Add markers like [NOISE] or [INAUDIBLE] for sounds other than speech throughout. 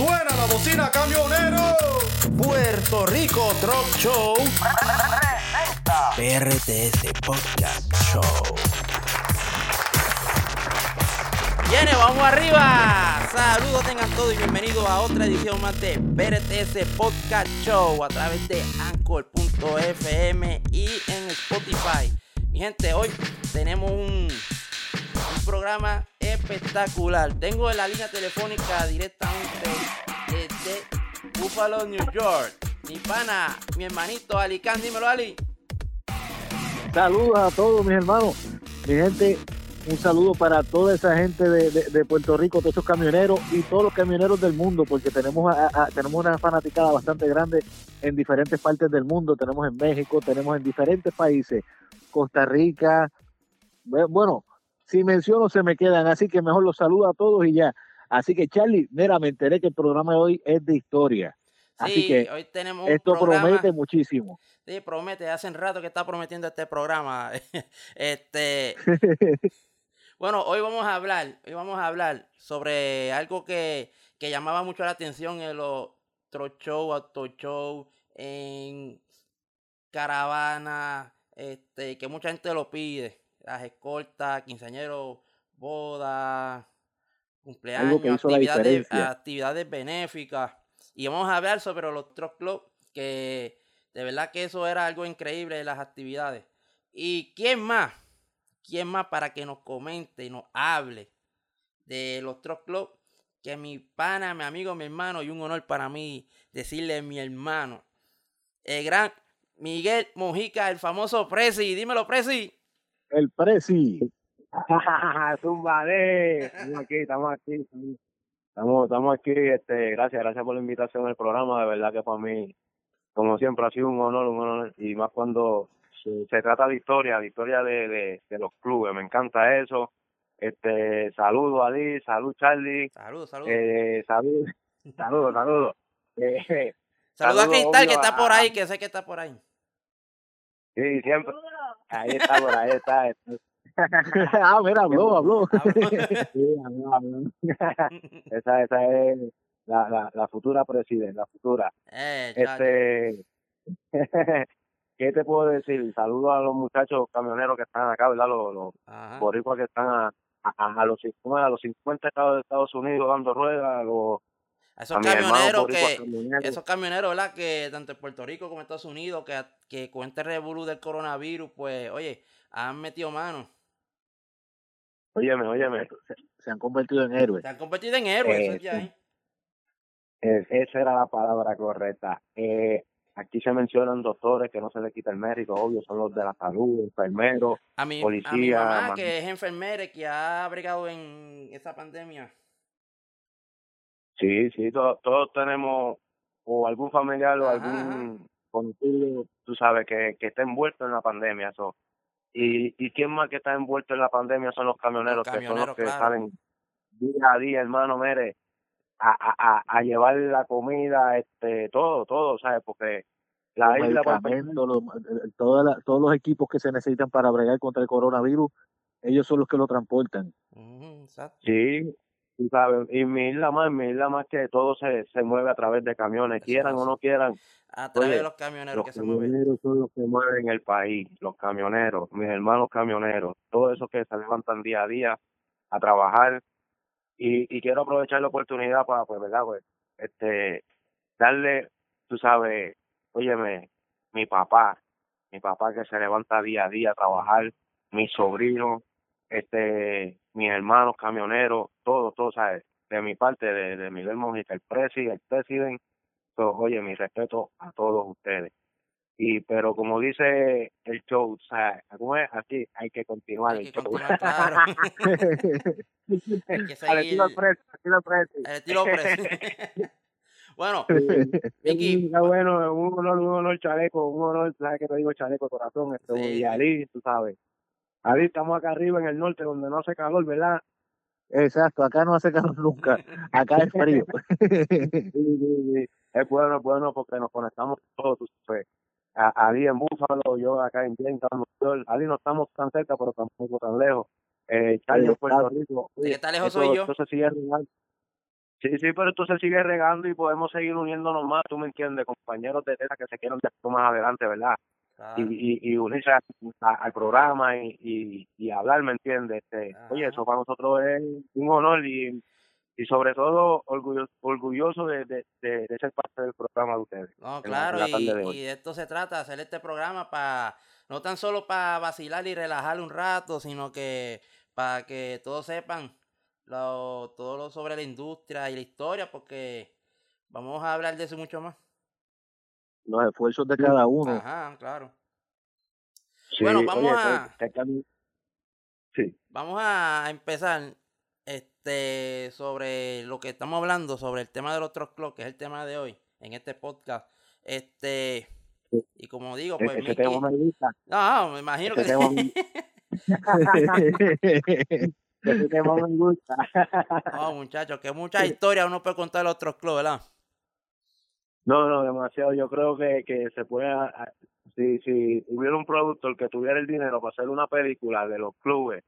Suena la bocina camionero. Puerto Rico Truck Show. PRTS Podcast Show. Viene, vamos arriba. Saludos tengan todos y bienvenidos a otra edición más de PRTS Podcast Show a través de Anchor.fm y en Spotify. Mi gente, hoy tenemos un, un programa espectacular. Tengo la línea telefónica directamente desde Buffalo, New York. Mi pana, mi hermanito Ali Khan, dímelo Ali. Saludos a todos mis hermanos. Mi gente, un saludo para toda esa gente de, de- Puerto Rico, todos esos camioneros y todos los camioneros del mundo, porque tenemos a- tenemos una fanaticada bastante grande en diferentes partes del mundo. Tenemos en México, tenemos en diferentes países, Costa Rica. Bu- Bueno, si menciono se me quedan, así que mejor los saludo a todos y ya. Así que Charlie, mira, me enteré que el programa de hoy es de historia. Así Sí, que hoy tenemos un Esto programa. promete muchísimo. Sí, promete, hace rato que está prometiendo este programa. [LAUGHS] este, [LAUGHS] bueno, hoy vamos a hablar, hoy vamos a hablar sobre algo que, que llamaba mucho la atención en los show, auto show, en caravana, este, que mucha gente lo pide, las escoltas, quinceañeros, bodas, cumpleaños, actividades, actividades benéficas. Y vamos a hablar sobre los truck club, que de verdad que eso era algo increíble, las actividades. ¿Y quién más? ¿Quién más para que nos comente y nos hable de los truck club? Que mi pana, mi amigo, mi hermano, y un honor para mí decirle mi hermano, el gran Miguel Mojica, el famoso Prezi. Dímelo, Prezi. El Prezi. [LAUGHS] Zumbaré. Estamos aquí, estamos aquí. Estamos, estamos aquí. Este, gracias, gracias por la invitación al programa. De verdad que para mí, como siempre, ha sido un honor, un honor. Y más cuando se, se trata de historia, de historia de, de, de los clubes. Me encanta eso. Este, saludos Ali, salud Charlie, Saludos, saludos. eh, salud, [LAUGHS] saludos, saludos. Eh, saludos a Cristal, que está por a- ahí, que sé que está por ahí. sí, siempre. Ahí está, por ahí está. [LAUGHS] ah, mira, habló, habló. [LAUGHS] Sí, habló, habló. [LAUGHS] esa, esa es la, la, la futura presidenta, la futura. eh. Este, ¿qué te puedo decir? Saludos a los muchachos camioneros que están acá, ¿verdad? Los, los boricuas que están a, a, a los, 50 a los 50 estados de Estados Unidos dando ruedas, a los A esos a camioneros que, esos camioneros, ¿verdad? Que tanto en Puerto Rico como en Estados Unidos, que, que con este revolú del coronavirus, pues, oye, han metido mano. Óyeme, óyeme, Se han convertido en héroes. Se han convertido en héroes, eso es Eh, ya ahí. eh, esa era la palabra correcta. Eh, aquí se mencionan doctores que no se les quita el mérito, obvio, son los de la salud, enfermeros, A mi, a mi mamá, que es enfermera que ha bregado en esa pandemia. Sí, sí, to- todos tenemos o algún familiar o Ajá, algún conocido, tú sabes, que, que está envuelto en la pandemia. Eso. Y, y quién más que está envuelto en la pandemia son los camioneros, que son los que salen día a día, hermano, mire, a, a, a, a llevar la comida, este, todo, todo, ¿sabes? Porque la Los isla, los- toda la- todos los equipos que se necesitan para bregar contra el coronavirus, ellos son los que lo transportan. Exacto. Sí, sabes, y mi isla más, mi isla más que todo se, se mueve a través de camiones, Eso quieran es. o no quieran, A través de los camioneros los que se mueven. camioneros son los que mueven el país, los camioneros, mis hermanos camioneros, todos esos que se levantan día a día a trabajar y, y quiero aprovechar la oportunidad para, pues, verdad, pues, este, darle, tú sabes, óyeme, mi papá, mi papá que se levanta día a día a trabajar, mi sobrino, este, mis hermanos camioneros, todos, todos, ¿sabes? De mi parte, de, de Miguel Mojica, el presi, el presidente, So, oye, mi respeto a todos ustedes. Y pero como dice el show, o sea, ¿cómo es? Aquí hay que continuar Hay el que show. continuar, claro. [LAUGHS] Hay que Al estilo preso, al estilo preso. el estilo preso. bueno, Sí, Vicky, está bueno, un honor, un honor, chaleco, un honor, ¿sabes que te digo, chaleco, corazón? Esto, Sí, y. Ali, tú sabes. Ali, estamos acá arriba en el norte, donde no hace calor, ¿verdad? Exacto, acá no hace calor nunca, acá es frío. [LAUGHS] Sí, sí, sí. Es bueno, es bueno porque nos conectamos todos, tú sabes. Ali en Búfalo, yo acá en York. Ali no estamos tan cerca, pero tampoco tan lejos. Eh, Charlie en Puerto Rico. De que está lejos Eso- soy yo. Entonces sí es real. Sí, sí, pero esto se sigue regando y podemos seguir uniéndonos más, tú me entiendes, compañeros de tela que se quieran más adelante, ¿verdad? Y, y, y unirse al programa y, y, y, hablar, ¿me entiendes? Este, oye, eso para nosotros es un honor y, y sobre todo orgulloso, orgulloso de, de, de, ser parte del programa de ustedes. No, claro, y, de esto se trata, hacer este programa para, no tan solo para vacilar y relajar un rato, sino que para que todos sepan lo, todo lo sobre la industria y la historia, porque vamos a hablar de eso mucho más. Los esfuerzos de cada uno. Ajá, claro. bueno, vamos a. Sí. Vamos a empezar este sobre lo que estamos hablando, sobre el tema de los troclos, que es el tema de hoy, en este podcast. Este. Y como digo, pues. Ese No, me imagino que. [LAUGHS] [LAUGHS] no me gusta. No, muchachos, que muchas historias uno puede contar de otros clubes, ¿verdad? No, no, demasiado. Yo creo que, que se puede, si, si hubiera un productor que tuviera el dinero para hacer una película de los clubes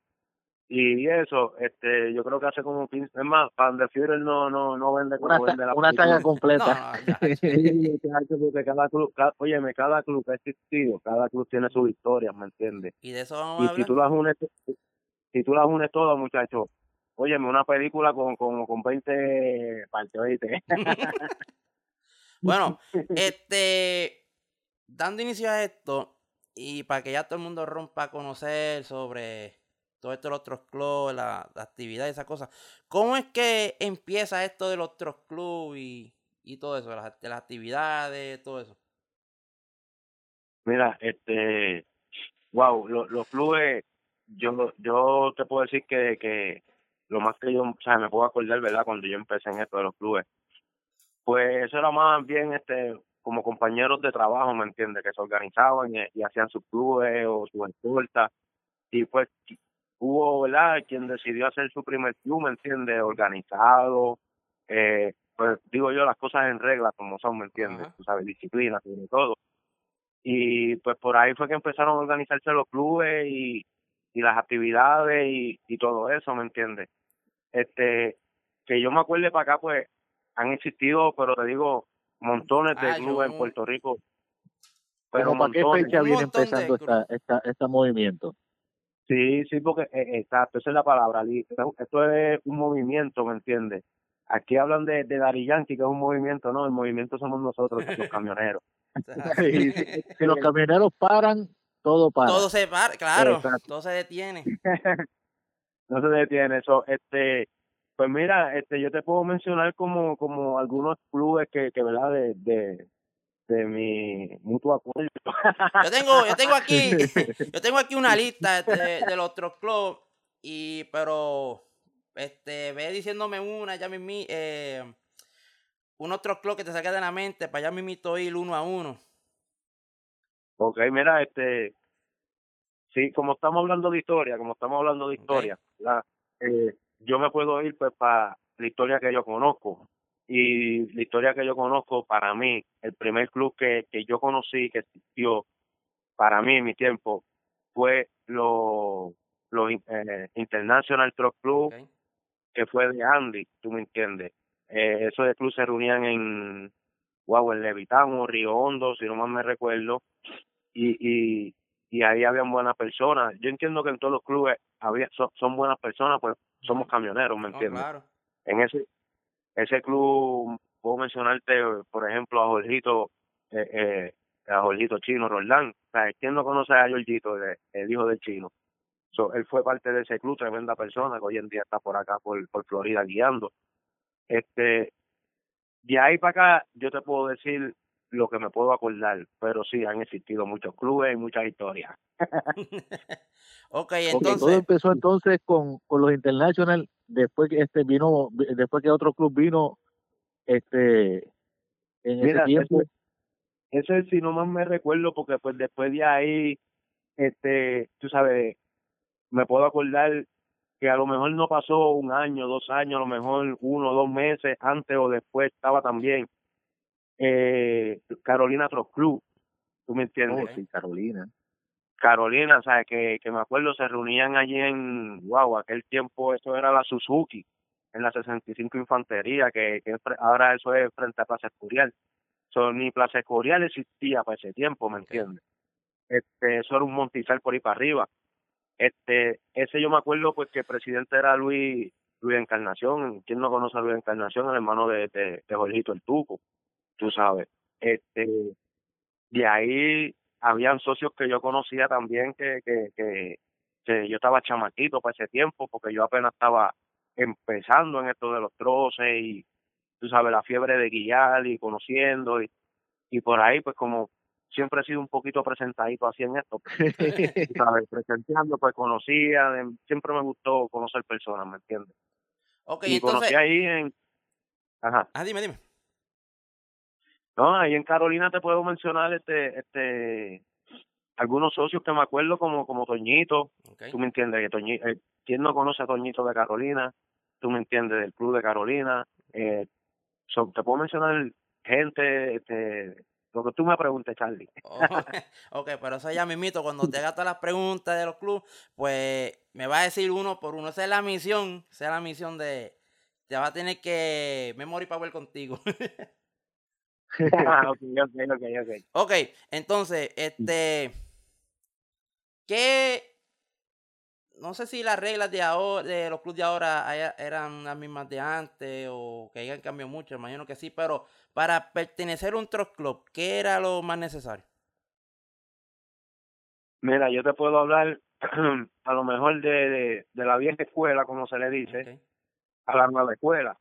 y eso, este, yo creo que hace como 15, es más, Pan Führer no, no, no vende como una, vende la una saga completa. No, [LAUGHS] cada club, cada, óyeme, cada club ha existido, cada club tiene su historia, ¿me entiendes? Y de eso vamos y a si tú las unes, si tú las unes todas, muchachos, óyeme, una película con, con, con 20 partes, ¿oíste? [LAUGHS] bueno, [LAUGHS] este, dando inicio a esto, y para que ya todo el mundo rompa a conocer sobre todo esto de los Trust Club, la, la, actividad y esas cosas, ¿cómo es que empieza esto de los Trust Club y, y todo eso, las, de las actividades, todo eso? Mira, este, wow, los, los clubes yo yo te puedo decir que, que lo más que yo, o sea, me puedo acordar, ¿verdad? Cuando yo empecé en esto de los clubes, pues eso era más bien este como compañeros de trabajo, ¿me entiendes? Que se organizaban y, hacían sus clubes o sus escoltas. Y pues hubo, ¿verdad? Quien decidió hacer su primer club, ¿me entiendes? Organizado, eh, pues digo yo las cosas en regla como son, ¿me entiendes? Tú sabes, disciplina sobre todo. Y pues por ahí fue que empezaron a organizarse los clubes y, y las actividades y, y todo eso, ¿me entiendes? Este, que yo me acuerde para acá, pues han existido, pero te digo, montones de clubes en Puerto Rico. Pero ¿Para qué fecha viene empezando esta, esta, este movimiento? Sí, sí, porque eh, exacto, esa es la palabra. Esto es un movimiento, ¿me entiendes? Aquí hablan de, de Dari Yankee, que es un movimiento, no, el movimiento somos nosotros, los [LAUGHS] camioneros. si los camioneros paran, todo para. Todo se para, claro, todo se detiene. [LAUGHS] no se detiene eso. Este, pues mira, este, yo te puedo mencionar como, como algunos clubes que, que verdad, de, de, de mi mutuo acuerdo. yo tengo, yo tengo aquí, [LAUGHS] yo tengo aquí una lista de, de los otros clubes y, pero, este, ve diciéndome una, ya mi, eh, un otro club que te saque de la mente para ya mismito ir uno a uno. Ok, mira, este, sí, como estamos hablando de historia, como estamos hablando de historia, la, eh, yo me puedo ir pues para la historia que yo conozco. Y la historia que yo conozco, para mí, el primer club que, que yo conocí, que existió para mí en mi tiempo, fue los lo, eh, International Truck Club, que fue de Andy, tú me entiendes. Eh, esos de club se reunían en, wow, en Levitán o Río Hondo, si no más me recuerdo, y, y, y ahí habían buenas personas. Yo entiendo que en todos los clubes había son, buenas personas, pues somos camioneros, ¿me entiendes? En ese ese club puedo mencionarte, por ejemplo, a Jorgito, eh, eh, a Jorgito Chino Roldán. O sea, ¿quién no conoce a Jorgito, el, hijo del chino? So, él fue parte de ese club, tremenda persona que hoy en día está por acá, por, por Florida, guiando. Este, de ahí para acá, yo te puedo decir lo que me puedo acordar, pero sí han existido muchos clubes y muchas historias. [LAUGHS] ok, entonces. todo empezó entonces con, con los International, después que este vino, después que otro club vino, este, en ese tiempo. Eso, es si no más me recuerdo, porque pues después de ahí, este, tú sabes, me puedo acordar que a lo mejor no pasó un año, dos años, a lo mejor uno o dos meses antes o después estaba también eh, Carolina Troc Club, ¿tú me entiendes? Oh, sí, Carolina. Carolina, o que, que me acuerdo, se reunían allí en, wow, aquel tiempo eso era la Suzuki, en la 65 Infantería, que, que ahora eso es frente a Plaza Escurial. So, ni Plaza Escurial existía para ese tiempo, ¿me entiendes? Este, eso era un montizal por ahí para arriba. Este, ese yo me acuerdo pues que el presidente era Luis Luis Encarnación, ¿quién no conoce a Luis Encarnación? El hermano de, de, de Jorgito el Tuco, tú sabes. Este, de ahí habían socios que yo conocía también que, que, que, que yo estaba chamaquito para ese tiempo, porque yo apenas estaba empezando en esto de los troces y tú sabes la fiebre de guiar y conociendo y, y por ahí pues como siempre he sido un poquito presentadito así en esto pues, [LAUGHS] sabes presentando pues conocía siempre me gustó conocer personas me entiendes okay, y entonces... conocí ahí en ajá. Ah dime dime no ahí en Carolina te puedo mencionar este este algunos socios que me acuerdo como como Toñito tú me entiendes que Toñito eh, quién no conoce a Toñito de Carolina tú me entiendes del club de Carolina eh, te puedo mencionar gente este lo que tú me preguntes, Charlie. [LAUGHS] ok, pero eso ya mismito, cuando te haga todas las preguntas de los clubes, pues me va a decir uno por uno. Esa es la misión, esa es la misión de... Te va a tener que memory power contigo. [LAUGHS] Ah, [LAUGHS] ok, ok, entonces, este... ¿Qué no sé si las reglas de ahora, de los clubes de ahora eran las mismas de antes o que hayan cambiado mucho, imagino que sí, pero para pertenecer a un truck club, ¿qué era lo más necesario? Mira, yo te puedo hablar [CLEARS THROAT] a lo mejor de, de, la vieja escuela, como se le dice, a la nueva escuela.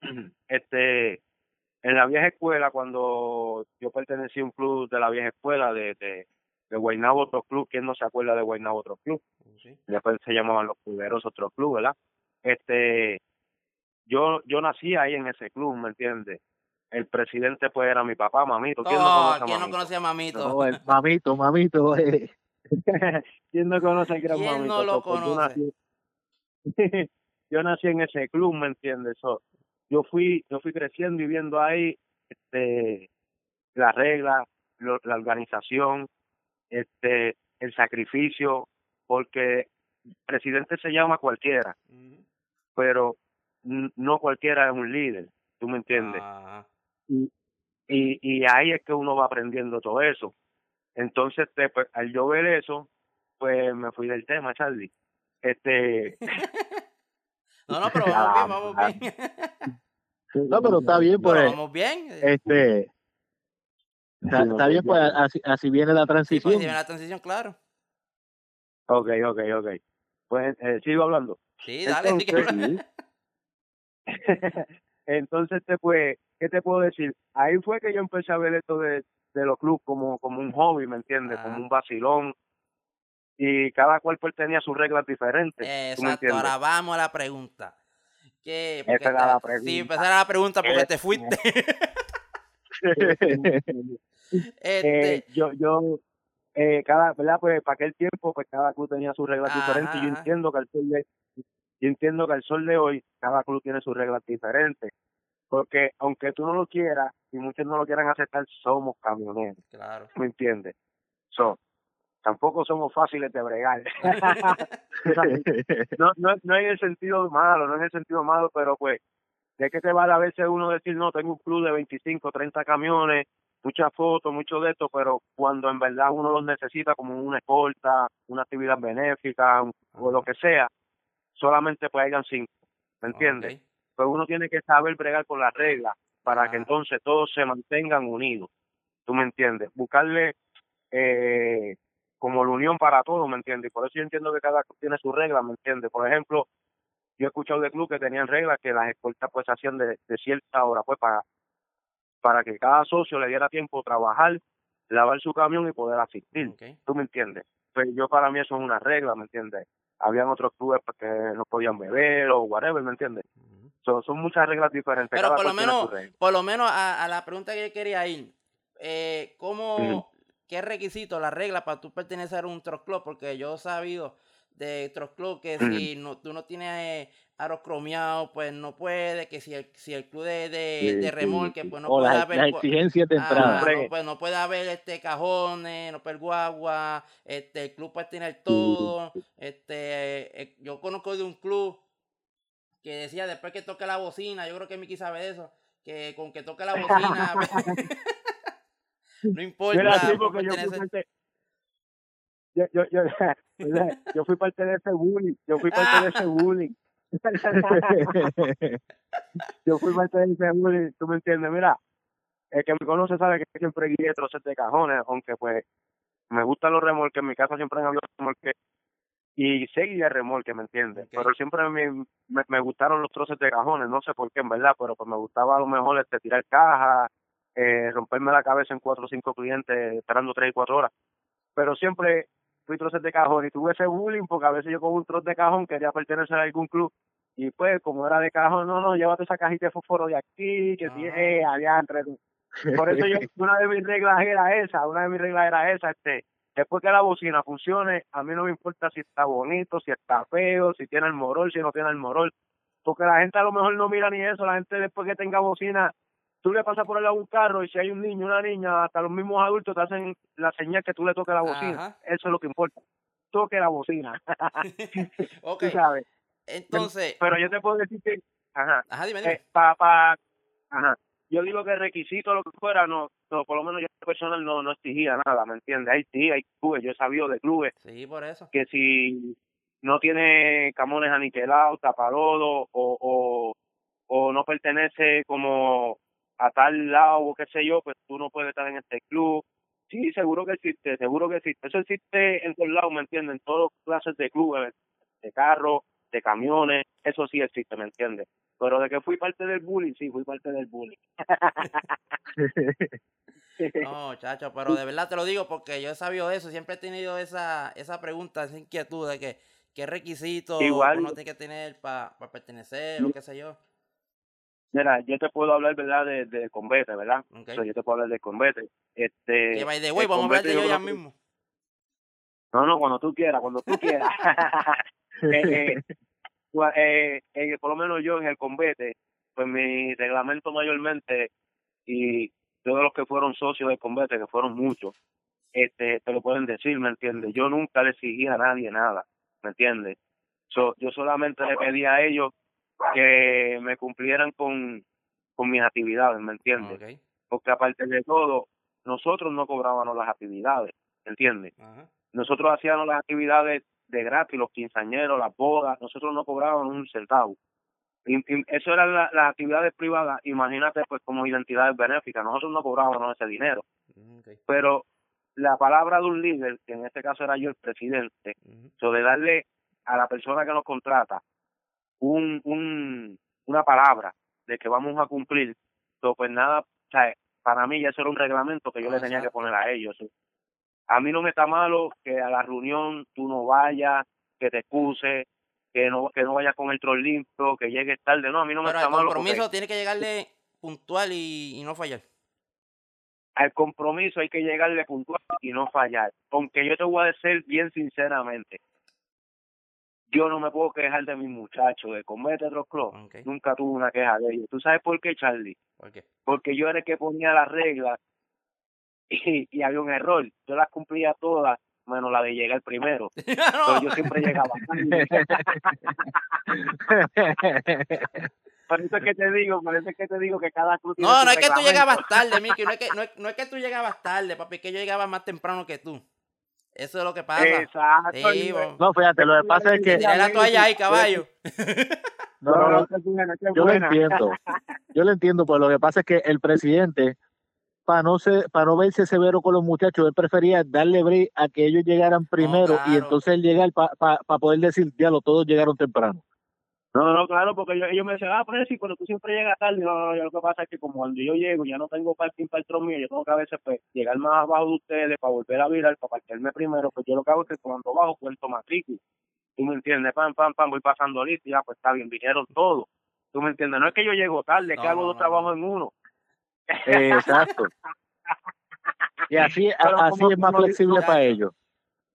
[CLEARS THROAT] Este, en la vieja escuela, cuando yo pertenecí a un club de la vieja escuela de, de, de Guaynabo otro club, ¿quién no se acuerda de Guaynabo otro club? Después se llamaban los Cuberos otro club, ¿verdad? Este, yo, yo nací ahí en ese club, ¿me entiendes? El presidente pues era mi papá, mamito. ¿Quién no oh, conoce a ¿quién mamito? no a mamito? No, el mamito, mamito. Eh. [LAUGHS] ¿Quién no conoce al gran ¿Quién mamito? no lo conoce? Yo nací, [LAUGHS] yo nací en ese club, ¿me entiendes? So, yo fui, yo fui creciendo y viendo ahí este, la regla, la organización, este, el sacrificio, porque presidente se llama cualquiera, pero no cualquiera es un líder, ¿tú me entiendes? Y, y, y ahí es que uno va aprendiendo todo eso. Entonces, te, pues, al yo ver eso, pues me fui del tema, Charlie. Este. [LAUGHS] no, no, pero [LAUGHS] vamos bien, vamos bien. No, pero está bien, pues. vamos bien. Este. Está, bien, pues así, así viene la transición. Sí, pues, viene la transición, claro. Ok, ok, ok. Pues eh, sigo hablando. Sí, dale, Entonces, [LAUGHS] Entonces, te, pues, ¿qué te puedo decir? Ahí fue que yo empecé a ver esto de, de los clubes como, como un hobby, ¿me entiendes? Como un vacilón. Y cada cual pues tenía sus reglas diferentes. Exacto, ahora vamos a la pregunta. ¿Qué? Esa era la pregunta. Sí, esa era la pregunta porque te fuiste. [LAUGHS] este... Eh, yo, yo, eh, cada, ¿verdad? Pues para aquel tiempo, pues cada club tenía sus reglas diferentes. Y yo entiendo que al sol de, yo entiendo que al sol de hoy, cada club tiene sus reglas diferentes. Porque aunque tú no lo quieras, y muchos no lo quieran aceptar, somos camioneros. Claro. ¿Me entiendes? So, tampoco somos fáciles de bregar. [LAUGHS] no, no, no en el sentido malo, no en el sentido malo, pero pues, ¿de qué te vale a veces uno decir, no, tengo un club de 25, 30 camiones, muchas fotos, mucho de esto, pero cuando en verdad uno los necesita como una escolta, una actividad benéfica o lo que sea, solamente pues hayan cinco, ¿me entiendes? Pues uno tiene que saber bregar con las reglas para que entonces todos se mantengan unidos, ¿tú me entiendes? Buscarle eh, como la unión para todos, ¿me entiendes? Por eso yo entiendo que cada club tiene sus reglas, ¿me entiendes? Por ejemplo, yo he escuchado de club que tenían reglas que las escoltas pues hacían de, de cierta hora, pues para para que cada socio le diera tiempo a trabajar, lavar su camión y poder asistir. ¿Tú me entiendes? Pues yo para mí eso es una regla, ¿me entiendes? Habían otros clubes pues, que no podían beber o whatever, ¿me entiendes? son, son muchas reglas diferentes. Pero por lo menos, por lo menos a, la pregunta que yo quería ir, eh, ¿cómo, qué requisito, la regla para tú pertenecer a un truck club? Porque yo he sabido de truck club que si no, tú no tienes aros cromeados, pues no puede, que si el, si el club de, de, remolque, pues no puede haber... La exigencia de entrada. no, pues no puede haber este cajones, no puede haber guagua, este, el club puede tener todo, este, eh, yo conozco de un club que decía después que toque la bocina, yo creo que Mickey sabe de eso, que con que toque la bocina, [LAUGHS] [LAUGHS] no importa. Sí, por porque yo fui, parte, yo, yo, yo, [LAUGHS] yo fui parte de ese bullying, yo fui parte de ese bullying. [LAUGHS] yo fui parte de ese bullying, tú me entiendes, mira, el que me conoce sabe que siempre guié troces de cajones, aunque pues me gustan los remolques, en mi casa siempre han habido remolques y seguí el remolque, ¿me entiendes? Pero siempre me, me, me gustaron los troces de cajones, no sé por qué en verdad, pero pues me gustaba a lo mejor este, tirar cajas, eh, romperme la cabeza en cuatro o cinco clientes esperando tres y cuatro horas. Pero siempre fui troces de cajón y tuve ese bullying porque a veces yo con un troz de cajón quería pertenecer a algún club y pues como era de cajón, no, no, llévate esa cajita de fósforo de aquí, que Ah. eh, adiantre. tú. Por eso yo, [LAUGHS] una de mis reglas era esa, una de mis reglas era esa, este, después que la bocina funcione, a mí no me importa si está bonito, si está feo, si tiene el morol, si no tiene el morol, porque la gente a lo mejor no mira ni eso, la gente después que tenga bocina, tú le pasas por el lado un carro y si hay un niño, una niña, hasta los mismos adultos te hacen la señal que tú le toques la bocina, Ajá. eso es lo que importa, toque la bocina, [LAUGHS] Ok, tú sabes, entonces, pero yo te puedo decir que, ajá, ajá, dime, dime. eh, pa, pa, ajá. Yo digo que requisito, lo que fuera, no, no, por lo menos yo personal no, no exigía nada, ¿me entiendes? Ahí sí, hay clubes, yo he sabido de clubes Sí, por eso. que si no tiene camones aniquilados, taparodo, o, o, o no pertenece como a tal lado o qué sé yo, pues tú no puedes estar en este club. Sí, seguro que existe, seguro que existe. Eso existe en todos lados, ¿me entiendes? En todas clases de clubes, de carros, de camiones, eso sí existe, ¿me entiendes? Pero de que fui parte del bullying, sí, fui parte del bullying. [LAUGHS] No, chacho, pero de verdad te lo digo porque yo he sabido eso, siempre he tenido esa, esa pregunta, esa inquietud de que qué requisitos uno tiene que tener para pertenecer o qué sé yo. Mira, yo te puedo hablar, ¿verdad?, de, de Convete, ¿verdad? Ok. O sea, yo te puedo hablar de Convete. Este, Que by the way, el vamos a hablar de ello ya que- mismo. No, no, cuando tú quieras, cuando tú quieras. [LAUGHS] eh, eh, eh, por lo menos yo en el Convete, pues mi reglamento mayormente, y todos los que fueron socios del Convete, que fueron muchos, este, te lo pueden decir, ¿me entiendes? Yo nunca le exigí a nadie nada, ¿me entiendes? So, yo solamente le pedí a ellos que me cumplieran con, con mis actividades, ¿me entiendes? Porque aparte de todo, nosotros no cobrábamos las actividades, ¿me entiendes? nosotros hacíamos las actividades de gratis, los quinceañeros, las bodas, nosotros no cobrábamos un centavo. Y, y eso eran la- las actividades privadas, imagínate pues como identidades benéficas, nosotros no cobrábamos ese dinero, Mm, pero la palabra de un líder, que en este caso era yo el presidente, ujú. so de darle a la persona que nos contrata un, un una palabra de que vamos a cumplir, so, pues nada, o sea, para mí ya eso era un reglamento que yo le tenía que poner a ellos. A mí no me está malo que a la reunión tú no vayas, que te excuses, que no que no vayas con el troll limpio, que llegues tarde, no, a mí no me Pero está el malo. compromiso porque tiene que llegarle puntual y, y no fallar. al compromiso hay que llegarle puntual y no fallar. Aunque yo te voy a decir bien sinceramente, yo no me puedo quejar de mis muchachos de Comete Rock Club. Nunca tuve una queja de ellos. ¿Tú sabes por qué, Charlie? ¿por qué? Porque yo era el que ponía las reglas y, y había un error. Yo las cumplía todas, menos la de llegar primero. [LAUGHS] Pero yo siempre llegaba tarde. Por eso es que te digo, por eso es que te digo que cada club No, no es que tú llegabas tarde, Miki. No es que, no es, no es que tú llegabas tarde, papi. Es que yo llegaba más temprano que tú. Eso es lo que pasa. Exacto. Sí, bo. No, fíjate, lo que pasa es que tiré la toalla ahí, caballo. [LAUGHS] no, no, no, yo lo entiendo. Yo lo entiendo, pero lo que pasa es que el presidente, para no ser, para no verse severo con los muchachos, él prefería darle break a que ellos llegaran primero y claro. entonces él llegar para poder decir, diablo, todos llegaron temprano. No, no, claro, porque yo- ellos me decían, ah, Presi, pero tú siempre llegas tarde. No, no, no, yo lo que pasa es que como cuando yo llego ya no tengo parking para el tron mío, yo tengo que a veces pues llegar más abajo de ustedes para volver a virar, para parquearme primero, pues yo lo que hago es que cuando bajo cuento matrícula. ¿Tú me entiendes? Pam, pam, pam, voy pasando listo ya, pues está bien, vinieron todos. ¿Tú me entiendes? No es que yo llego tarde, es que No, hago no, dos no, trabajos no. en uno. Exacto. [LAUGHS] Y así, Pero así como- es más flexible para ellos.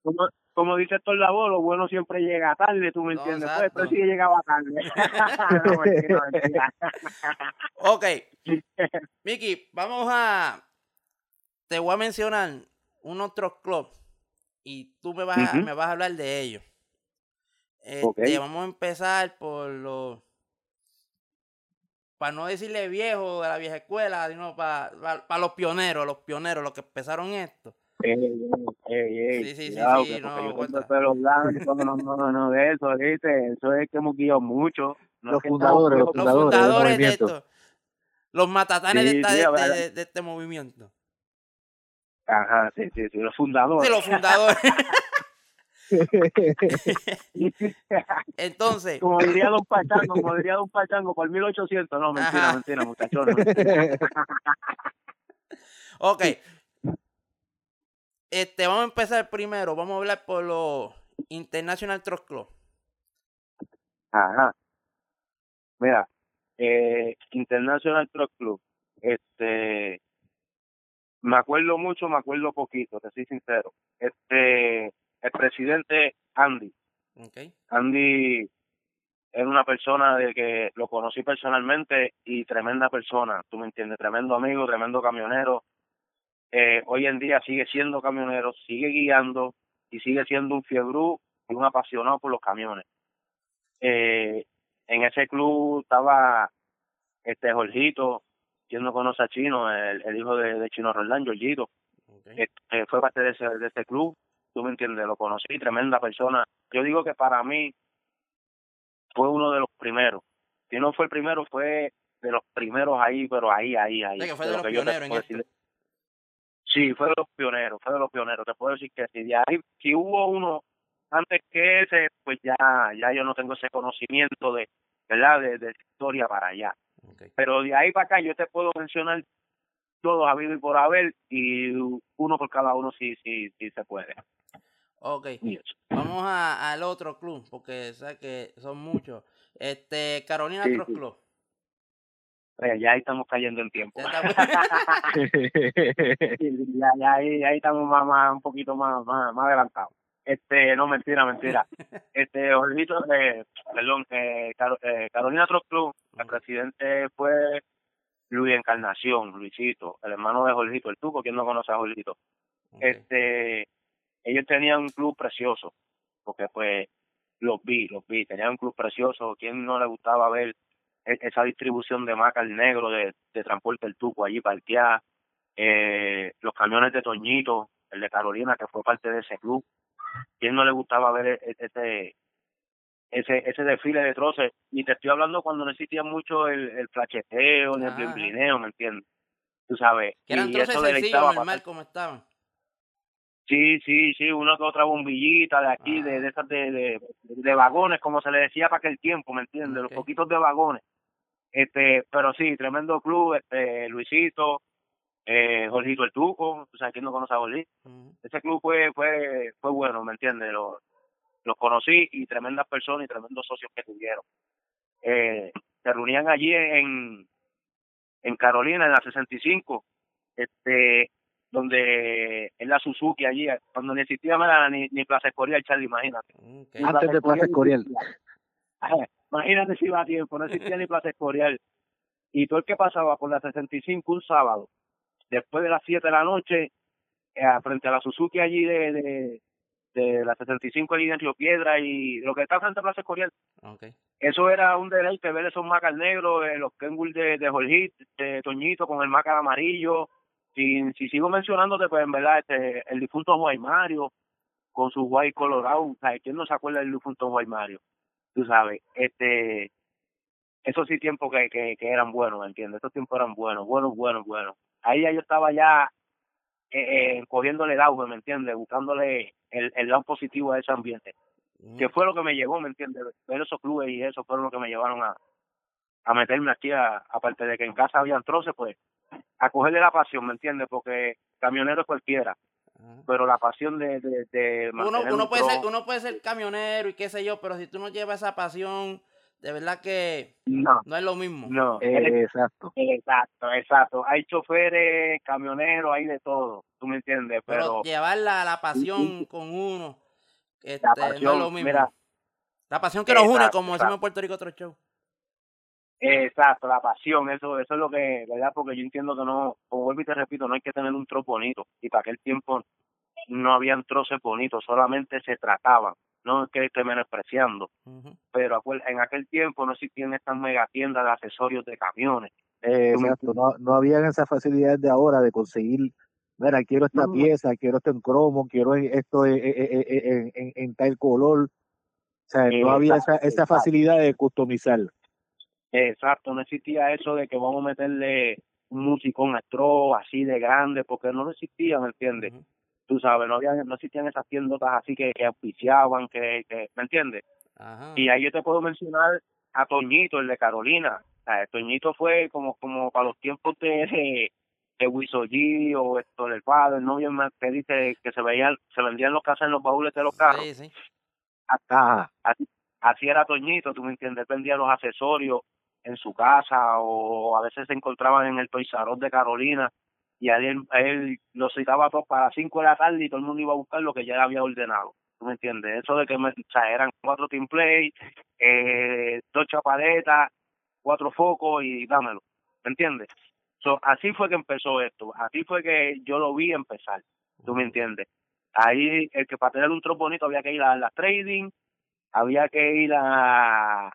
Como, como dice Héctor Lavoe, lo bueno siempre llega tarde, ¿tú me No, entiendes? exacto. Pues, pero sí llegaba tarde. [LAUGHS] no, mentira, mentira. Ok. Miki, vamos a. Te voy a mencionar un otro club y tú me vas, a, me vas a hablar de ellos. Este, Ok. Vamos a empezar por los para no decirle viejo de la vieja escuela, sino para, para, los pioneros, los pioneros, los que empezaron esto. Ey, ey, ey, Sí, sí, sí, cuidado, sí, que no, yo cuenta. tengo el pelo blanco, [LAUGHS] no, no, no, no, de eso, ¿viste? Eso es que hemos guiado mucho. No Los fundadores, Los fundadores del fundadores de esto. Los matatanes de, Sí, esta- sí, de, ver. de- de este movimiento. Ajá, sí, sí, sí, los fundadores. De los fundadores. [LAUGHS] Entonces, como diría Don Pachango, como diría Don Pachango, por 1800, no, mentira, Ajá. mentira, muchachos. [LAUGHS] ok. Este, vamos a empezar primero. Vamos a hablar por los International Truck Club. Ajá. Mira, eh, International Truck Club, este, me acuerdo mucho, me acuerdo poquito, te soy sincero. Este, el presidente Andy, Ok. Andy era una persona de que lo conocí personalmente y tremenda persona, tú me entiendes, tremendo amigo, tremendo camionero. Eh, hoy en día sigue siendo camionero, sigue guiando y sigue siendo un fiebrú y un apasionado por los camiones. Eh, en ese club estaba este Jorgito, quien no conoce a Chino, el, el hijo de, de Chino Roldán, Jorgito este, fue parte de ese, de ese club, tú me entiendes, lo conocí, tremenda persona. Yo digo que para mí fue uno de los primeros. Si no fue el primero, fue de los primeros ahí, pero ahí, ahí, ahí. O sea, que fue de lo los pioneros en. Sí, fue de los pioneros, fue de los pioneros. Te puedo decir que si de ahí, si hubo uno antes que ese, pues ya, ya yo no tengo ese conocimiento de, ¿verdad? De, de historia para allá. Pero de ahí para acá yo te puedo mencionar todos habido y por haber y uno por cada uno si si si se puede. Ok. Vamos a- al otro club, porque sabes que son muchos. Este, Carolina Sí, sí. Club. Ya ahí estamos cayendo en tiempo. Ya [LAUGHS] ahí, ahí estamos más, más un poquito más, más, más adelantados. Este, no mentira, mentira. [LAUGHS] Este, Jorgito, eh, perdón, eh, eh, Carolina Truck Club, el presidente fue Luis Encarnación, Luisito, el hermano de Jorgito, el tuco, quien no conoce a Jorgito. Este ellos tenían un club precioso porque pues los vi los vi tenían un club precioso quién no le gustaba ver esa distribución de maca al negro de, de transporte el tuco allí parqueada eh, los camiones de Toñito el de Carolina que fue parte de ese club. Quién no le gustaba ver e- e- ese ese ese desfile de troces y te estoy hablando cuando no existía mucho el, el flacheteo ni el blimblineo me entiendes tú sabes que eran y troces eso sencillos, deleitaba normal como estaban. Sí, sí, sí, una que otra bombillita de aquí, Ah. de, de esas de, de, de vagones, como se le decía para aquel tiempo, ¿me entiendes? Los poquitos de vagones. Este, pero sí, tremendo club, este, Luisito, eh, Jorgito el Tuco, o sea, ¿quién no conoce a Jorgito? Ujú. Ese club fue, fue, fue bueno, ¿me entiendes? Los, los conocí y tremendas personas y tremendos socios que tuvieron. Eh, se reunían allí en, en Carolina, en la 65, este, donde en la Suzuki allí, cuando ni existía nada, ni, ni Plaza Escorial, Charlie, imagínate. Antes de Plaza Escorial. Imagínate si iba a tiempo, no existía ni Plaza Escorial. Y todo el que pasaba por la 65 un sábado, después de las 7 de la noche, eh, frente a la Suzuki allí de, de, de la 65 allí en Río Piedra y lo que está frente a Plaza Escorial, eso era un deleite ver esos macas negros, eh, los Kenwood de, de Jorgito, de Toñito con el maca amarillo. Si, si sigo mencionándote, pues en verdad, este, el difunto Juan Mario con su Guay colorado, ¿sabes? ¿quién no se acuerda del difunto Juan Mario? Tú sabes, este, esos sí tiempos que, que, eran buenos, ¿me entiendes? Esos tiempos eran buenos, buenos, buenos, buenos. Ahí ya yo estaba ya eh, eh, cogiéndole el auge, ¿me entiendes? Buscándole el, el lado positivo a ese ambiente que fue lo que me llevó, ¿me entiendes? Ver esos clubes y eso fueron lo que me llevaron a, a meterme aquí, a, aparte de que en casa habían troces, pues, a cogerle la pasión, ¿me entiendes? Porque camionero es cualquiera, pero la pasión de, de, de Uno, uno un puede ser, uno puede ser camionero y qué sé yo, pero si tú no llevas esa pasión, de verdad que No, no es lo mismo. no, Eh, exacto. exacto, exacto. Hay choferes, camioneros, hay de todo, ¿tú me entiendes? Pero Pero, llevar la, la pasión con uno, este, no es lo mismo. mira. la pasión que nos une, Exacto, como decimos en Puerto Rico otro show. Exacto, la pasión, eso eso es lo que, ¿verdad? Porque yo entiendo que no, como vuelvo y te repito, no hay que tener un trozo bonito. Y para aquel tiempo no habían troces bonitos, solamente se trataban. no es que esté menospreciando, pero en aquel tiempo no existían estas megatiendas de accesorios de camiones. Eh, exacto, no, no habían esas facilidades de ahora de conseguir, mira, quiero esta pieza, quiero esto en cromo, quiero esto en, en, en, en tal color. O sea, no había esa, esa facilidad de customizar. Exacto, no existía eso de que vamos a meterle un musicón astro así de grande, porque no existía, ¿me entiendes? Tú sabes, no había, no existían esas tiendotas así que, que auspiciaban, que, que, ¿me entiendes? Y ahí yo te puedo mencionar a Toñito, el de Carolina. O Toñito fue como como para los tiempos de, de, Wisoji o esto del padre, el novio que dice que se veían, se vendían los casas en los baúles de los carros. Sí, sí. Así, así era Toñito, tú me entiendes, vendía los accesorios en su casa o a veces se encontraban en el Toizarot de Carolina y a él, lo citaba todos para cinco de la tarde y todo el mundo iba a buscar lo que ya había ordenado. ¿Tú me entiendes? Eso de que me, o eran cuatro team play, eh, dos chapaletas, cuatro focos y dámelo. ¿Me entiendes? So, así fue que empezó esto. Así fue que yo lo vi empezar. ¿Tú me entiendes? Ahí, el que para tener un trozo bonito había que ir a las trading, había que ir a,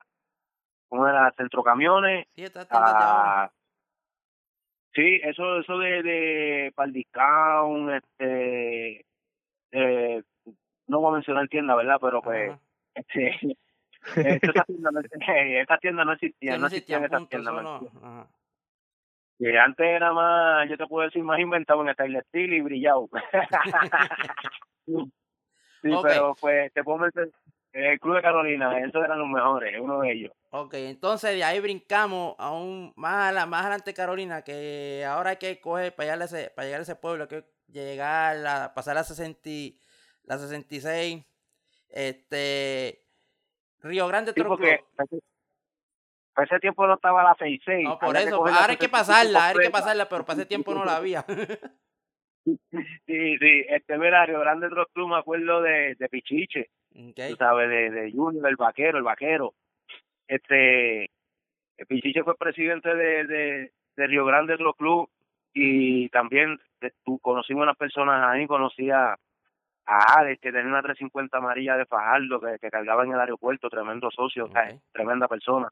¿cómo era? Centrocamiones. Sí, a, sí eso, eso de, de para discount, este, eh, no voy a mencionar tienda, ¿verdad? Pero pues, este, [LAUGHS] esta, tienda no, [LAUGHS] esta tienda no existía, no existían estas tiendas. Que antes era más, yo te puedo decir, más inventado en el Steel y brillado. [LAUGHS] sí, pero pues te puedo meter, el Club de Carolina, esos eran los mejores, uno de ellos. Ok, entonces de ahí brincamos aún más, a más adelante Carolina, que ahora hay que coger para llegar a ese, para llegar a ese pueblo, que llegar a pasar a 60, la 66, este, Río Grande sí, porque para ese tiempo no estaba la 66. No, por eso, ahora hay que pasarla, ahora hay que pasarla, pero para ese tiempo no la había. [LAUGHS] sí, sí, este mira, Río Grande Club me acuerdo de, de Pichiche, tú sabes, de, de Junior, el vaquero, el vaquero este Pichiche fue presidente de, de, de Río Grande Club Club y también eh, tú conocimos unas personas ahí, conocía a Alex que tenía una 350 amarilla de Fajardo que, que cargaba en el aeropuerto, tremendo socio, tremenda persona.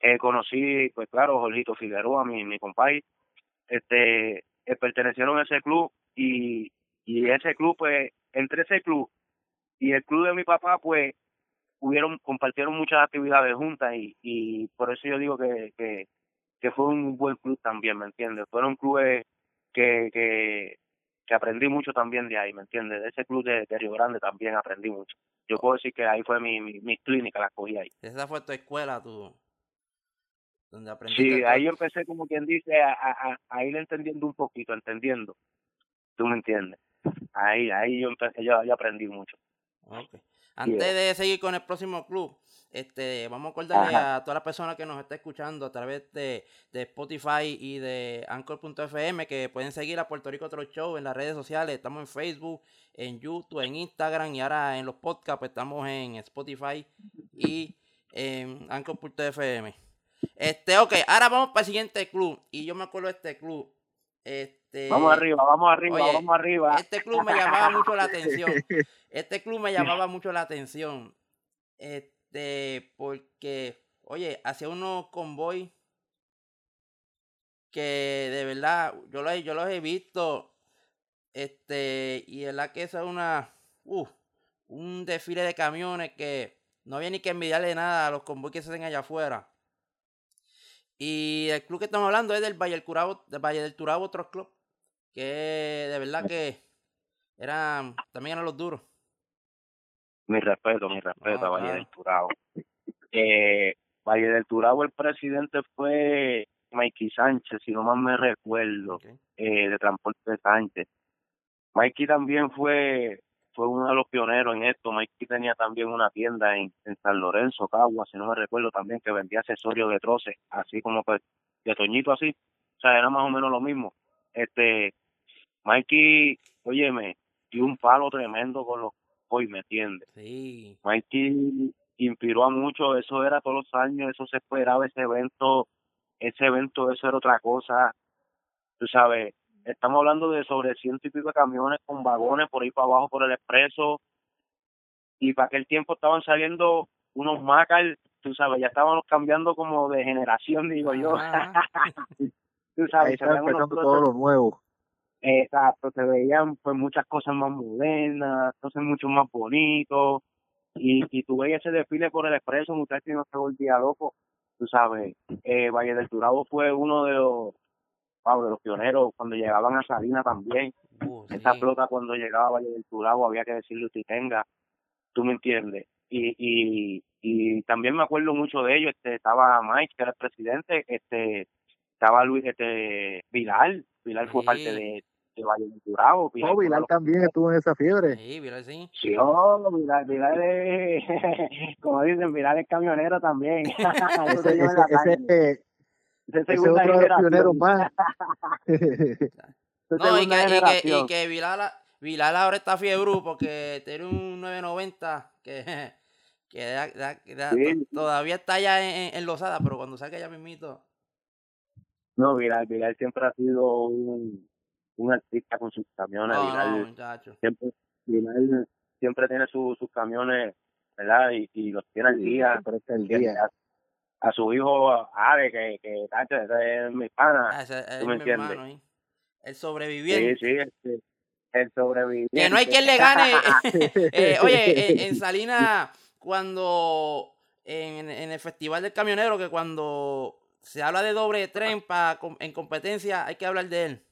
Eh, conocí, pues claro, Jorgito Figueroa, mi, mi compadre, este, eh, pertenecieron a ese club y, y ese club, pues, entre ese club y el club de mi papá, pues, hubieron compartieron muchas actividades juntas y, y por eso yo digo que, que, que fue un buen club también, ¿me entiendes? Fueron clubes que, que, que aprendí mucho también de ahí, ¿me entiendes? De ese club de, Río Grande también aprendí mucho. Yo puedo decir que ahí fue mi, mi, clínica, la cogí ahí. Esa fue tu escuela, tú, donde Sí, ahí yo empecé, como quien dice, a, a, a, ir entendiendo un poquito, entendiendo. ¿Tú me entiendes? Ahí, ahí yo, empecé, yo, yo aprendí mucho. Okay. Antes de seguir con el próximo club, este, vamos a acordarle a todas las personas que nos están escuchando a través de, Spotify y de Anchor.fm que pueden seguir a Puerto Rico Otro Show en las redes sociales. Estamos en Facebook, en YouTube, en Instagram y ahora en los podcasts pues, estamos en Spotify y en Anchor.fm. Este, ok, ahora vamos para el siguiente club. Y yo me acuerdo de este club. Este, vamos arriba, vamos arriba, vamos arriba. Este club me llamaba mucho la atención. [LAUGHS] Este club me llamaba mucho la atención. Este, porque, oye, hacía unos convoy que de verdad, yo los, yo los he visto. Este, y es la que es una, uh, un desfile de camiones que no había ni que envidiarle nada a los convoys que se hacen allá afuera. Y el club que estamos hablando es del Valle del Curabo, del Valle del Turabo otro Club, que de verdad que eran, también eran los duros. Mi respeto, mi respeto a Valle del Turabo. Eh, Valle del Turabo, el presidente fue Mikey Sánchez, si no más me recuerdo, eh, de Transporte Sánchez. Mikey también fue fue uno de los pioneros en esto. Mikey tenía también una tienda en, San Lorenzo, Cagua, si no me recuerdo también, que vendía accesorios de troces, así como pues de Toñito así. O sea, era más o menos lo mismo. Este, Mikey, óyeme, dio un palo tremendo con los hoy, ¿me entiendes? Sí. Mikey inspiró a mucho, eso era todos los años, eso se esperaba, ese evento, ese evento, eso era otra cosa. Tú sabes, Estamos hablando de sobre ciento y pico de camiones con vagones por ahí para abajo por el expreso. y para aquel tiempo estaban saliendo unos Macal, tú sabes, ya estábamos cambiando como de generación, digo yo. [LAUGHS] tú Ahí sabes, está salían unos todo lo nuevo. Exacto, se veían pues muchas cosas más modernas, entonces mucho más bonitos. Y, y tú veías ese desfile por el expreso, muchachos, no se volvía loco. Tú sabes, eh, Valle del Turabo fue uno de los, wow, de los pioneros cuando llegaban a Salina también. Uh, Esa sí. flota cuando llegaba a Valle del Turabo había que decirle usted tenga, tú me entiendes. Y, y, y también me acuerdo mucho de ellos, este, estaba Mike, que era el presidente, este, estaba Luis, este, Vilar, Vilar fue Sí. parte de, de Valle del Turabo. No, fue uno de Vilar también estuvo en esa fiebre. Sí, mira, sí. Sí, oh, Vilar, Vilar es, [LAUGHS] como dicen, Vilar es camionero también. [LAUGHS] Ese, ese, ese, ese es otro de los pioneros generación. más. [LAUGHS] No, y que, y que, y que Vilala, Vilala ahora está fiebre porque tiene un 990 que, que da- da- da- Sí. to- todavía está ya en, en Lozada, pero cuando saque ya mismito. No, Vilar, Vilar siempre ha sido un, un artista con sus camiones. No, Vilar, no, muchacho. siempre, Vilar siempre tiene su- sus camiones, ¿verdad? Y, y los tiene al día. Siempre está el Tiene día. A, a su hijo Ave, que, que tacho, ese es mi pana. Ah, ese- ¿tú me entiendes? hermano. El Sí, sobreviviente. sí, este, el sobreviviente. Que no hay quien le gane. [LAUGHS] Eh, oye, en, en Salinas, cuando en, en el Festival del Camionero, que cuando se habla de doble tren pa, com- en competencia, hay que hablar de él.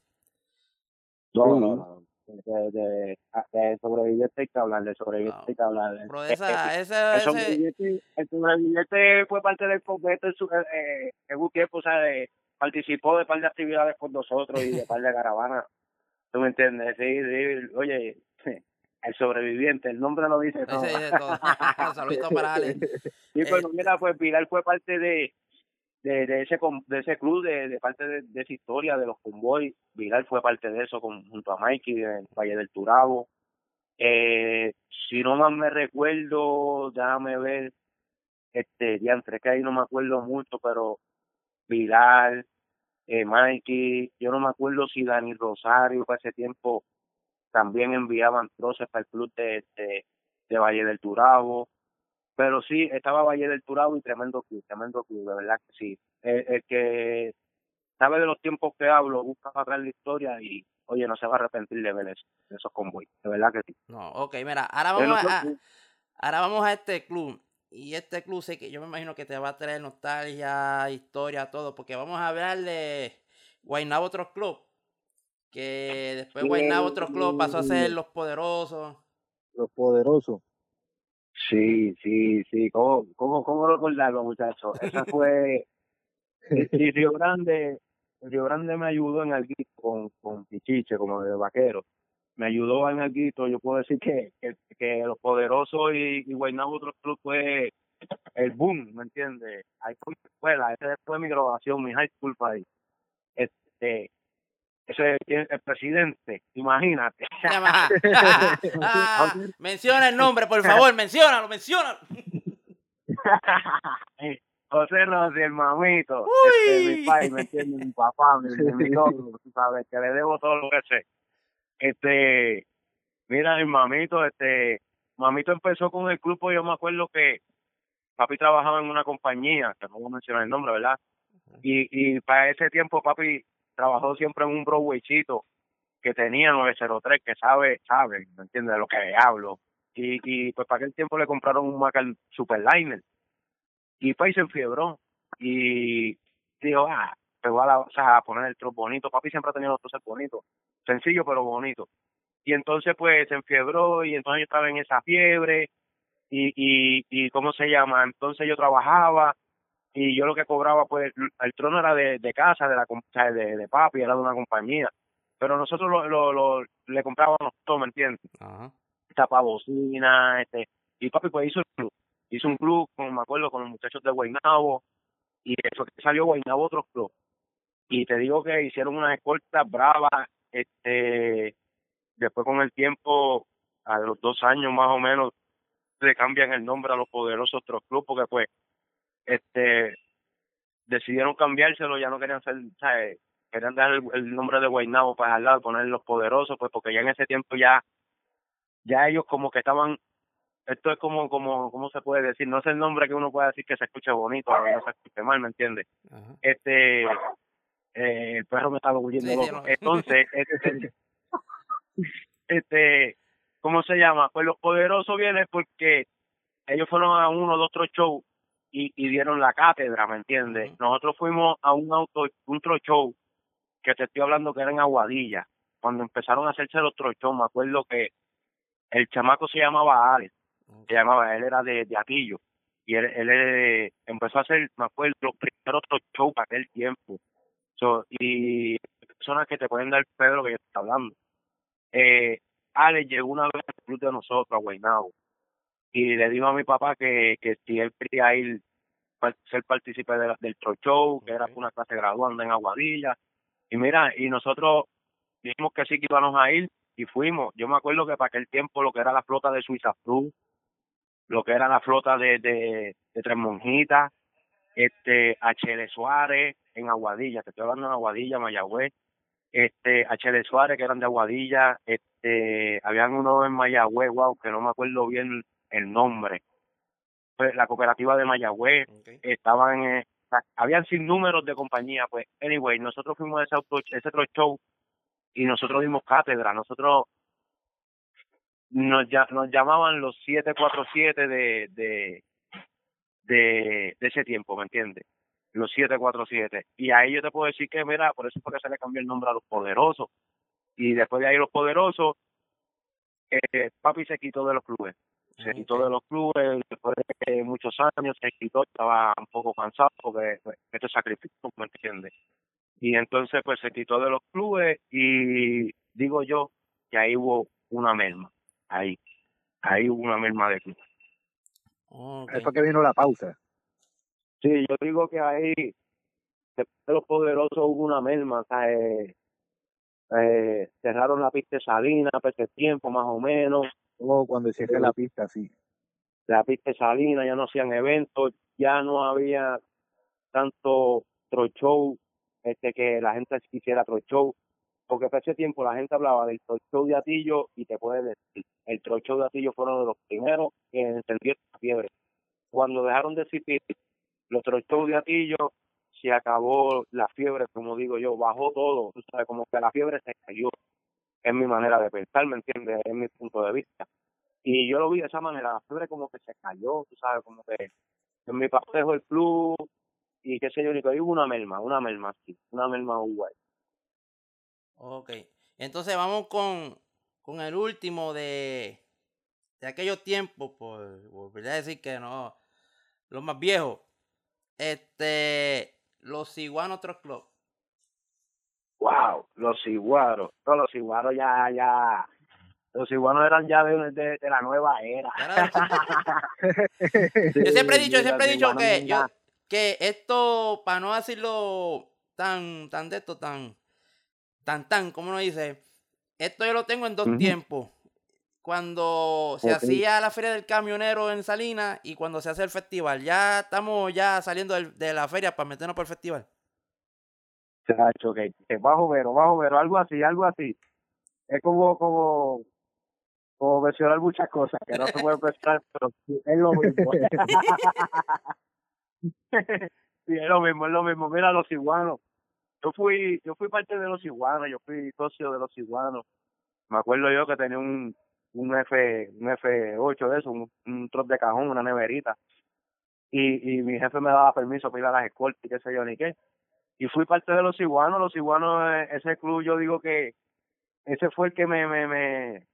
No, no, no. De, de, de sobreviviente hay que hablar, de sobreviviente No. hay que hablar. Pero Eh, esa, eh, esa, el ese, sobreviviente, el sobreviviente fue parte del completo en su eh, en un tiempo, o sea, de- participó de par de actividades con nosotros y de par de caravanas. [LAUGHS] ¿Tú me entiendes? Sí, sí, oye, [LAUGHS] el sobreviviente, el nombre lo dice todo. ese dice todo. [LAUGHS] Saludito para Ale. Sí, pero Eh, mira, pues Pilar fue parte de, de, de ese de ese club, de, de parte de, de esa historia de los convoys. Viral fue parte de eso con, junto a Mikey en Valle del Turabo. Eh, si no más me recuerdo, déjame ver, este, diantre, que ahí no me acuerdo mucho, pero Vidal, eh, Mikey, yo no me acuerdo si Dani Rosario para ese tiempo también enviaban troces para el club de, de, de Valle del Turabo pero sí, estaba Valle del Turabo y tremendo club, tremendo club, de verdad que sí. El, el que sabe de los tiempos que hablo, busca para atrás la historia y, oye, no se va a arrepentir de ver eso, de esos convoys, de verdad que sí. No, ok, mira, ahora vamos a, ahora vamos a este club. Y este club sé que yo me imagino que te va a traer nostalgia, historia, todo, porque vamos a hablar de Guaynabo otro club. Que después. Guaynabo otro club pasó a ser los poderosos. Los poderosos. Sí, sí, sí, ¿cómo, cómo, cómo recordarlo, muchachos? Esa fue, y [LAUGHS] Río Grande, Río Grande me ayudó en algo con, con Pichiche, como de vaquero. Me ayudó en algo, yo puedo decir que, que, que los poderosos y, y Guaynabo otro club fue el boom, ¿me entiendes? Ahí fue mi escuela, esa fue mi graduación, mi high school para ahí. Este, ese el presidente, imagínate. [LAUGHS] Ah, menciona el nombre, por favor, menciónalo, menciónalo. José Rossi, el mamito, este, mi pai, ¿me entiendes? Mi papá, mi, mi, [LAUGHS] todo, sabes, que le debo todo lo que sé. Este, mira, el mamito, este, mamito empezó con el club, pues yo me acuerdo que papi trabajaba en una compañía, que no voy a mencionar el nombre, ¿verdad? Y, y para ese tiempo papi trabajó siempre en un Broadwaycito que tenía 903, que sabe, sabe, ¿me entiendes? De lo que hablo. Y, y pues para aquel tiempo le compraron un Mac al Superliner. Y pues se enfiebró. Y dijo, ah, pegó a, la, o sea, a poner el trozo bonito. Papi siempre ha tenido los trozos bonitos. Sencillo, pero bonito. Y entonces pues se enfiebró y entonces yo estaba en esa fiebre. Y, y, y ¿cómo se llama? Entonces yo trabajaba y yo lo que cobraba pues el trono era de, de casa, de la de, de papi, era de una compañía. Pero nosotros lo, lo, lo- le comprábamos todo, ¿me entiendes? Ajá. tapabocina, este, y papi pues hizo el club, hizo un club, como me acuerdo, con los muchachos de Guaynabo, y eso que salió Guaynabo otro club, y te digo que hicieron unas escoltas bravas, este, después con el tiempo, a los dos años más o menos, le cambian el nombre a los poderosos otros club, porque pues, este, decidieron cambiárselo, ya no querían ser, ¿sabes? querían dar el, el nombre de Guaynabo para al lado, poner los poderosos, pues porque ya en ese tiempo ya ya ellos como que estaban esto es como, como, ¿cómo se puede decir? No es el nombre que uno puede decir que se escuche bonito, o no se escuche mal, ¿me entiendes? Este, eh, el perro me estaba huyendo loco. Entonces, [LAUGHS] este, este, ¿cómo se llama? Pues los poderosos vienen porque ellos fueron a uno, dos, tres shows y, y dieron la cátedra, ¿me entiendes? Nosotros fuimos a un auto, un tro show que te estoy hablando que era en Aguadilla. Cuando empezaron a hacerse los tro shows, me acuerdo que el chamaco se llamaba Alex, se llamaba, él era de, de Atillo y él, él, empezó a hacer, me acuerdo, los primeros tro shows para aquel tiempo. So, y personas que te pueden dar Pedro que yo estoy hablando. Eh, Alex llegó una vez al club de nosotros, a Guaynabo, y le dijo a mi papá que, que si él quería ir ser partícipe del Tro Show, que era una clase graduanda en Aguadilla. Y mira, y nosotros dijimos que sí que íbamos a ir y fuimos. Yo me acuerdo que para aquel tiempo lo que era la flota de Suiza Cruz, lo que era la flota de, de, de Tres Monjitas, este, H.L. Suárez en Aguadilla, te estoy hablando en Aguadilla, Mayagüez, este, H.L. Suárez que eran de Aguadilla, este, habían uno en Mayagüez, wow, que no me acuerdo bien el nombre. Pues la cooperativa de Mayagüez, estaban, eh, habían sin números de compañía, pues, anyway, nosotros fuimos a ese, auto, ese otro show y nosotros dimos cátedra, nosotros nos, nos llamaban los 747 de, de, de, de ese tiempo, ¿me entiendes? Los 747. Y ahí yo te puedo decir que, mira, por eso fue que se le cambió el nombre a los poderosos. Y después de ahí los poderosos, eh, papi se quitó de los clubes se quitó de los clubes, después de muchos años se quitó, estaba un poco cansado porque pues, este sacrificio, ¿me entiendes? Y entonces pues se quitó de los clubes y digo yo que ahí hubo una merma, ahí, ahí hubo una merma de club. Eso que vino la pausa. Sí, yo digo que ahí, después de los poderosos hubo una merma, o sea, eh, eh, cerraron la pista de Salina por ese tiempo más o menos, Oh, cuando cierre la pista, sí. La pista Salina, ya no hacían eventos, ya no había tanto tro show, este, que la gente quisiera tro show, porque hace tiempo la gente hablaba del tro show de Atillo y te puedes decir, el tro show de Atillo fueron de los primeros que encendieron la fiebre. Cuando dejaron de existir los tro show de Atillo, se acabó la fiebre, como digo yo, bajó todo, tú sabes, como que la fiebre se cayó es mi manera de pensar, ¿me entiendes? Es mi punto de vista. Y yo lo vi de esa manera, la fiebre como que se cayó, tú sabes, como que en mi papá dejó el club y qué sé yo, y hubo una merma, una merma sí, una merma Uruguay. Ok, entonces vamos con, con el último de, de aquellos tiempos, por volver a decir que no, los más viejos, este, los Iguanos Club wow, los iguaros, todos los iguaros ya, ya, los iguanos eran ya de, de, la nueva era. [LAUGHS] yo siempre he dicho, siempre he dicho que yo, que esto, para no decirlo tan, tan de esto, tan, tan, tan, como uno dice, esto yo lo tengo en dos tiempos. Cuando se hacía la feria del camionero en Salinas y cuando se hace el festival. Ya estamos ya saliendo de la feria para meternos por el festival chacho, que, que bajo pero, bajo pero, algo así, algo así. Es como, como, como mencionar muchas cosas que no se puede pensar, pero es lo mismo. [LAUGHS] sí, es lo mismo, es lo mismo. Mira, los iguanos. Yo fui, yo fui parte de los iguanos, yo fui socio de los iguanos. Me acuerdo yo que tenía un, un F, un F8 de eso, un, un trozo de cajón, una neverita. Y, y mi jefe me daba permiso para ir a las escoltas y qué sé yo ni qué y fui parte de los iguanos, los iguanos, eh, ese club yo digo que ese fue el que me, me, me,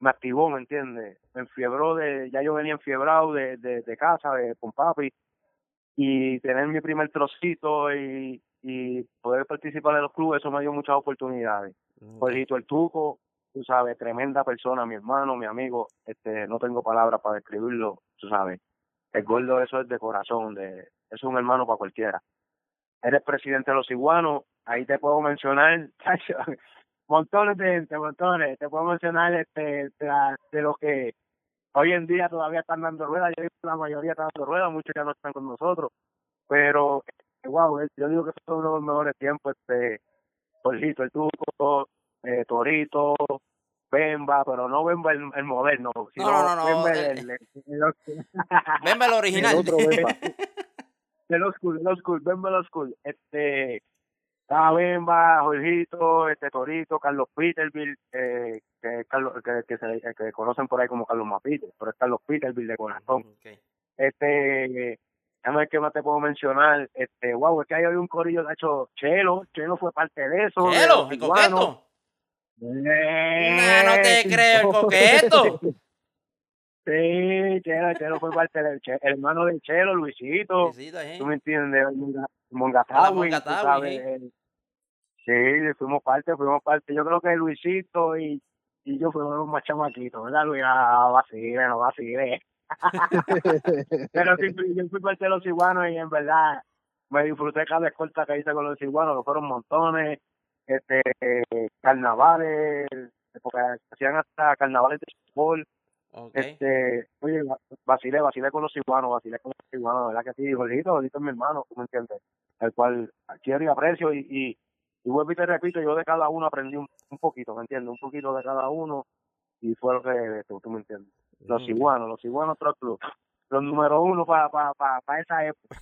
me activó, ¿me entiendes? Me enfiebró de, ya yo venía enfiebrado de, de, de casa, de, con papi, y tener mi primer trocito y, y poder participar en los clubes, eso me dio muchas oportunidades. Okay. el Tuco, tú sabes, tremenda persona, mi hermano, mi amigo, este, no tengo palabras para describirlo, tú sabes. El gordo eso es de corazón, de, es un hermano para cualquiera eres presidente de los iguanos, ahí te puedo mencionar, [LAUGHS] montones de gente, montones, te puedo mencionar este, de, los que hoy en día todavía están dando ruedas, yo la mayoría están dando ruedas, muchos ya no están con nosotros, pero wow, eh, yo digo que son uno de los mejores tiempos, este, Jorgito, el Tuco, eh, Torito, Bemba, pero no Bemba el, el moderno, sino no, no, no, Bemba el- el, el, el- Venme el original. [LAUGHS] El otro Bemba. De los cool, de los cool, de los cool. Este, estaba Bemba, Jorgito, este Torito, Carlos Peterville, eh, que, Carlos, que, que, se, que conocen por ahí como Carlos Mapite, pero es Carlos Peterville de corazón. Ok. Este, déjame ver qué más te puedo mencionar. Este, wow, es que ahí había un corillo, de hecho, Chelo, Chelo fue parte de eso. de Chelo, los el coqueto. Eh, no te creo, el coqueto. [LAUGHS] Sí, Chelo, Chelo fue parte del Che- el hermano de Chelo, Luisito. Luisito, ahí. ¿Tú me entiendes? Monga- Mongatawi, sabes, el- Sí, fuimos parte, fuimos parte. Yo creo que Luisito y, y yo fuimos los más chamaquitos, ¿verdad, Luis? Ah, vacile, no vacile. [LAUGHS] Pero sí, fui- yo fui parte de los iguanos y en verdad me disfruté cada escolta que hice con los iguanos, que fueron montones, este, carnavales, porque hacían hasta carnavales de fútbol. Ok. Este, oye, va- vacilé, vacilé con los iguanos, vacilé con los iguanos, ¿verdad que sí? Jorgito, Jorgito es mi hermano, ¿tú me entiendes? El cual quiero y aprecio y, y, y vuelvo y te repito, yo de cada uno aprendí un, un poquito, ¿me entiendes? Un poquito de cada uno y fue lo que tú, tú me entiendes. Los Mm. iguanos, los iguanos otro club, los número uno para pa, pa, pa esa época.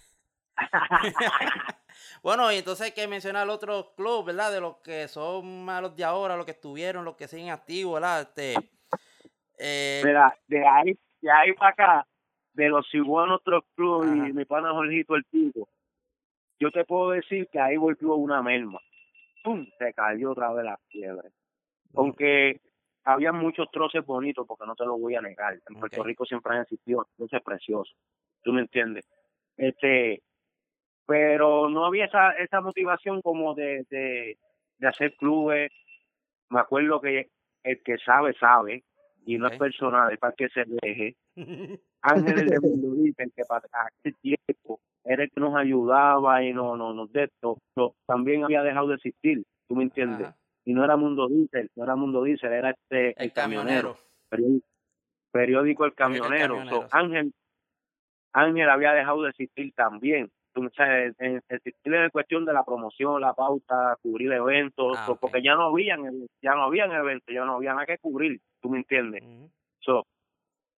[LAUGHS] Bueno, y entonces hay que mencionar otros clubes, ¿verdad? De los que son malos de ahora, los que estuvieron, los que siguen activos, ¿verdad? Este, eh, Mira, de ahí, de ahí para acá, de los iguanos otro club y mi pana Jorgito el Pico, yo te puedo decir que ahí volvió una merma. ¡Pum! Se cayó otra vez la fiebre. Aunque había muchos troces bonitos, porque no te lo voy a negar. En Puerto. Rico siempre han existido troces preciosos. ¿Tú me entiendes? Este, pero no había esa, esa motivación como de, de, de hacer clubes. Me acuerdo que el que sabe, sabe, y no Ok. es personal, es para que se deje. [LAUGHS] Ángeles de que para aquel tiempo era el que nos ayudaba y no, no, nos de esto, pero también había dejado de existir, ¿tú me entiendes? Ajá. Y no era Mundo Diesel, no era Mundo Diesel, era este el camionero. periódico, periódico El El Camionero. Camionero, So, sí. Ángel, Ángel había dejado de existir también. Sabes, en, existir en cuestión de la promoción, la pauta, cubrir eventos, Ah, so, porque ya no habían, ya no habían eventos, ya no había nada que cubrir, ¿tú me entiendes? Ujú. So,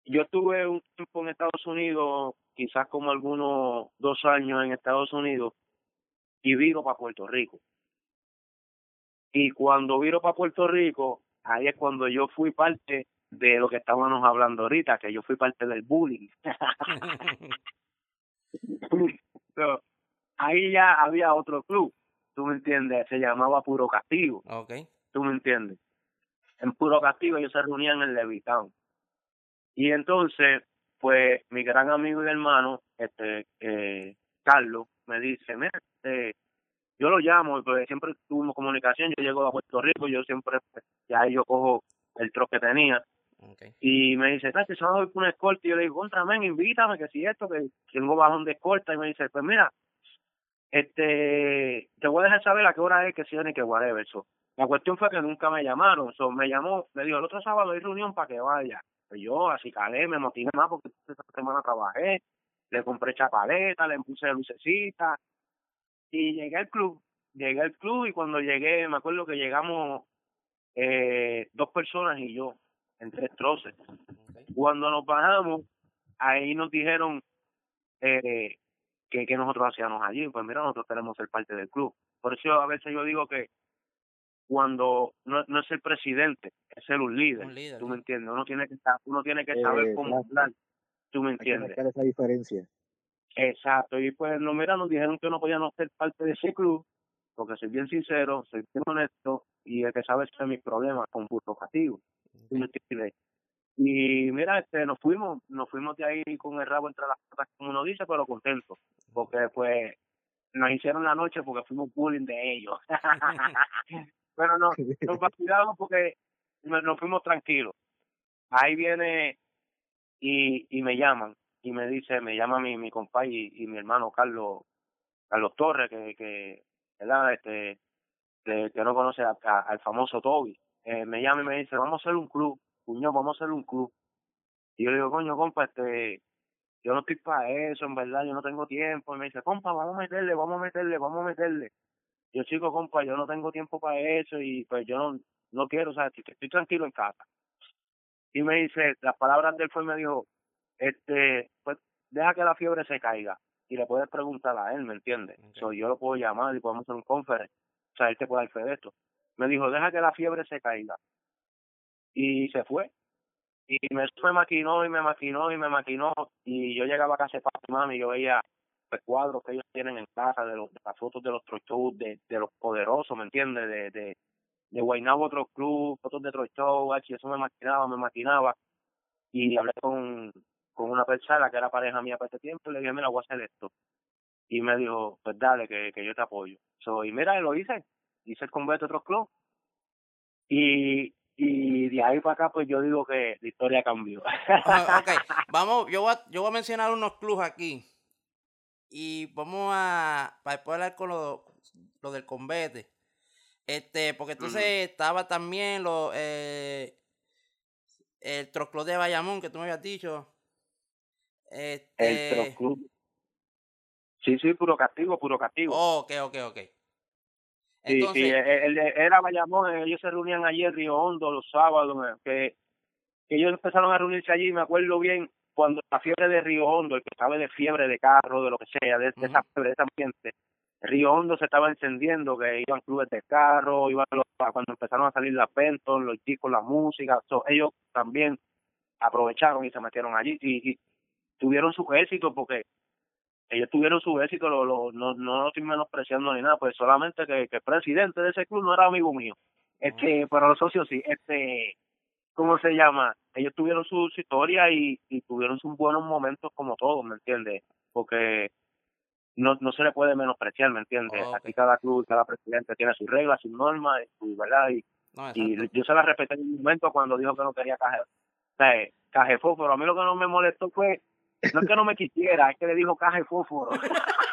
yo estuve un tiempo en Estados Unidos, quizás como algunos dos años en Estados Unidos, y viro para Puerto Rico. Y cuando viro para Puerto Rico, ahí es cuando yo fui parte de lo que estábamos hablando ahorita, que yo fui parte del bullying. [LAUGHS] So, ahí ya había otro club, tú me entiendes, se llamaba Puro Castigo ok. tú me entiendes. En puro castigo ellos se reunían en Levitown. Y entonces, pues, mi gran amigo y hermano, este, eh, Carlos, me dice, mira, este, yo lo llamo, porque siempre tuvimos comunicación, yo llego a Puerto Rico, yo siempre, pues, ya yo cojo el trozo que tenía, y me dice, ¿sabes? Se voy por una escolta, y yo le digo, contra, men, invítame, que si esto, que tengo bajón de escolta, y me dice, pues mira, este, te voy a dejar saber a qué hora es que si ni que whatever, so. La cuestión fue que nunca me llamaron, so, me llamó, me dijo, el otro sábado hay reunión para que vaya. Pues yo así calé, me motivé más porque esta semana trabajé, le compré chapaleta, le puse lucecita y llegué al club, llegué al club y cuando llegué, me acuerdo que llegamos eh, dos personas y yo, en tres troces. Cuando nos bajamos, ahí nos dijeron eh, que, que nosotros hacíamos allí. Pues mira, nosotros tenemos ser parte del club. Por eso a veces yo digo que cuando no, no es el presidente, es ser un líder. Un líder, ¿Tú me entiendes? Uno tiene que, estar- uno tiene que Eh, saber cómo claro. hablar. ¿Tú me Hay que entiendes? esa diferencia. Exacto, y pues no, mira, nos dijeron que no podíamos ser parte de ese club, porque soy bien sincero, soy bien honesto, y el que sabe es mis problemas con puro castigo. ¿tú me entiendes? Y mira, este, nos fuimos, nos fuimos de ahí con el rabo entre las patas, como uno dice, pero contentos, porque pues nos hicieron la noche porque fuimos bullying de ellos. [LAUGHS] [LAUGHS] pero no, [LAUGHS] nos vacilamos porque nos, fuimos tranquilos. Ahí viene y, y me llaman y me dice, me llama mi, mi compa y, y mi hermano Carlos, Carlos Torres, que, que ¿verdad? Este, que, que no conoce a- a- al famoso Toby. Eh, me llama y me dice, vamos a hacer un club, puño, vamos a hacer un club. Y yo le digo, coño, compa, este, yo no estoy para eso, en verdad, yo no tengo tiempo. Y me dice, compa, vamos a meterle, vamos a meterle, vamos a meterle. Yo, chico, compa, yo no tengo tiempo para eso y pues yo no, no quiero, o sea, estoy, estoy tranquilo en casa. Y me dice, las palabras de él fue y me dijo, este, pues deja que la fiebre se caiga y le puedes preguntar a él, ¿me entiendes? Ok. So, yo lo puedo llamar y podemos hacer un conference, o sea, él te puede dar fe de esto. Me dijo, deja que la fiebre se caiga. Y se fue. Y me, me maquinó y me maquinó y me maquinó. Y yo llegaba a casa de papi mami y yo veía cuadros que ellos tienen en casa de, los, de las fotos de los Troy de, de los poderosos, ¿me entiendes? De, de, de Guaynabo otro club, fotos de Troy Show, eso me maquinaba, me maquinaba. Y hablé con, con una persona que era pareja mía para ese tiempo y le dije, mira, voy a hacer esto. Y me dijo, pues dale, que, que yo te apoyo. So, y mira, lo hice. Hice el convento otro club. Y, y de ahí para acá, pues yo digo que la historia cambió. Ah, [LAUGHS] vamos, yo voy, a, yo voy a mencionar unos clubes aquí. Y vamos a, para después hablar con lo, lo del combate. Este, porque entonces estaba también lo, eh, el Trocló de Bayamón, que tú me habías dicho. el Este, Pro Club. Sí, sí, puro castigo, puro castigo. oh, ok, ok, ok. Sí, Entonces, sí, él- él- era Bayamón, ellos se reunían allí en Río Hondo los sábados, eh, que, que ellos empezaron a reunirse allí, me acuerdo bien, cuando la fiebre de Río Hondo, el que sabe de fiebre de carro, de lo que sea, de, de esa fiebre, de ese ambiente, Río Hondo se estaba encendiendo, que iban clubes de carro, iban los, cuando empezaron a salir las Benton, los chicos, la música, so, ellos también aprovecharon y se metieron allí y, y tuvieron su éxito porque ellos tuvieron su éxito, lo, lo, no, no lo estoy menospreciando ni nada, pues solamente que, que el presidente de ese club no era amigo mío. Este, pero los socios sí, este, ¿cómo se llama? Ellos tuvieron su, su historia y, y tuvieron sus buenos momentos como todos, ¿me entiendes? Porque no, no se le puede menospreciar, ¿me entiendes? Ok. Aquí cada club, cada presidente tiene sus reglas, sus normas, su verdad, y, no, y exacto. yo se la respeté en un momento cuando dijo que no quería caje, o sea, caje fósforo. A mí lo que no me molestó fue, no es que no me quisiera, es que le dijo caje fósforo. [LAUGHS]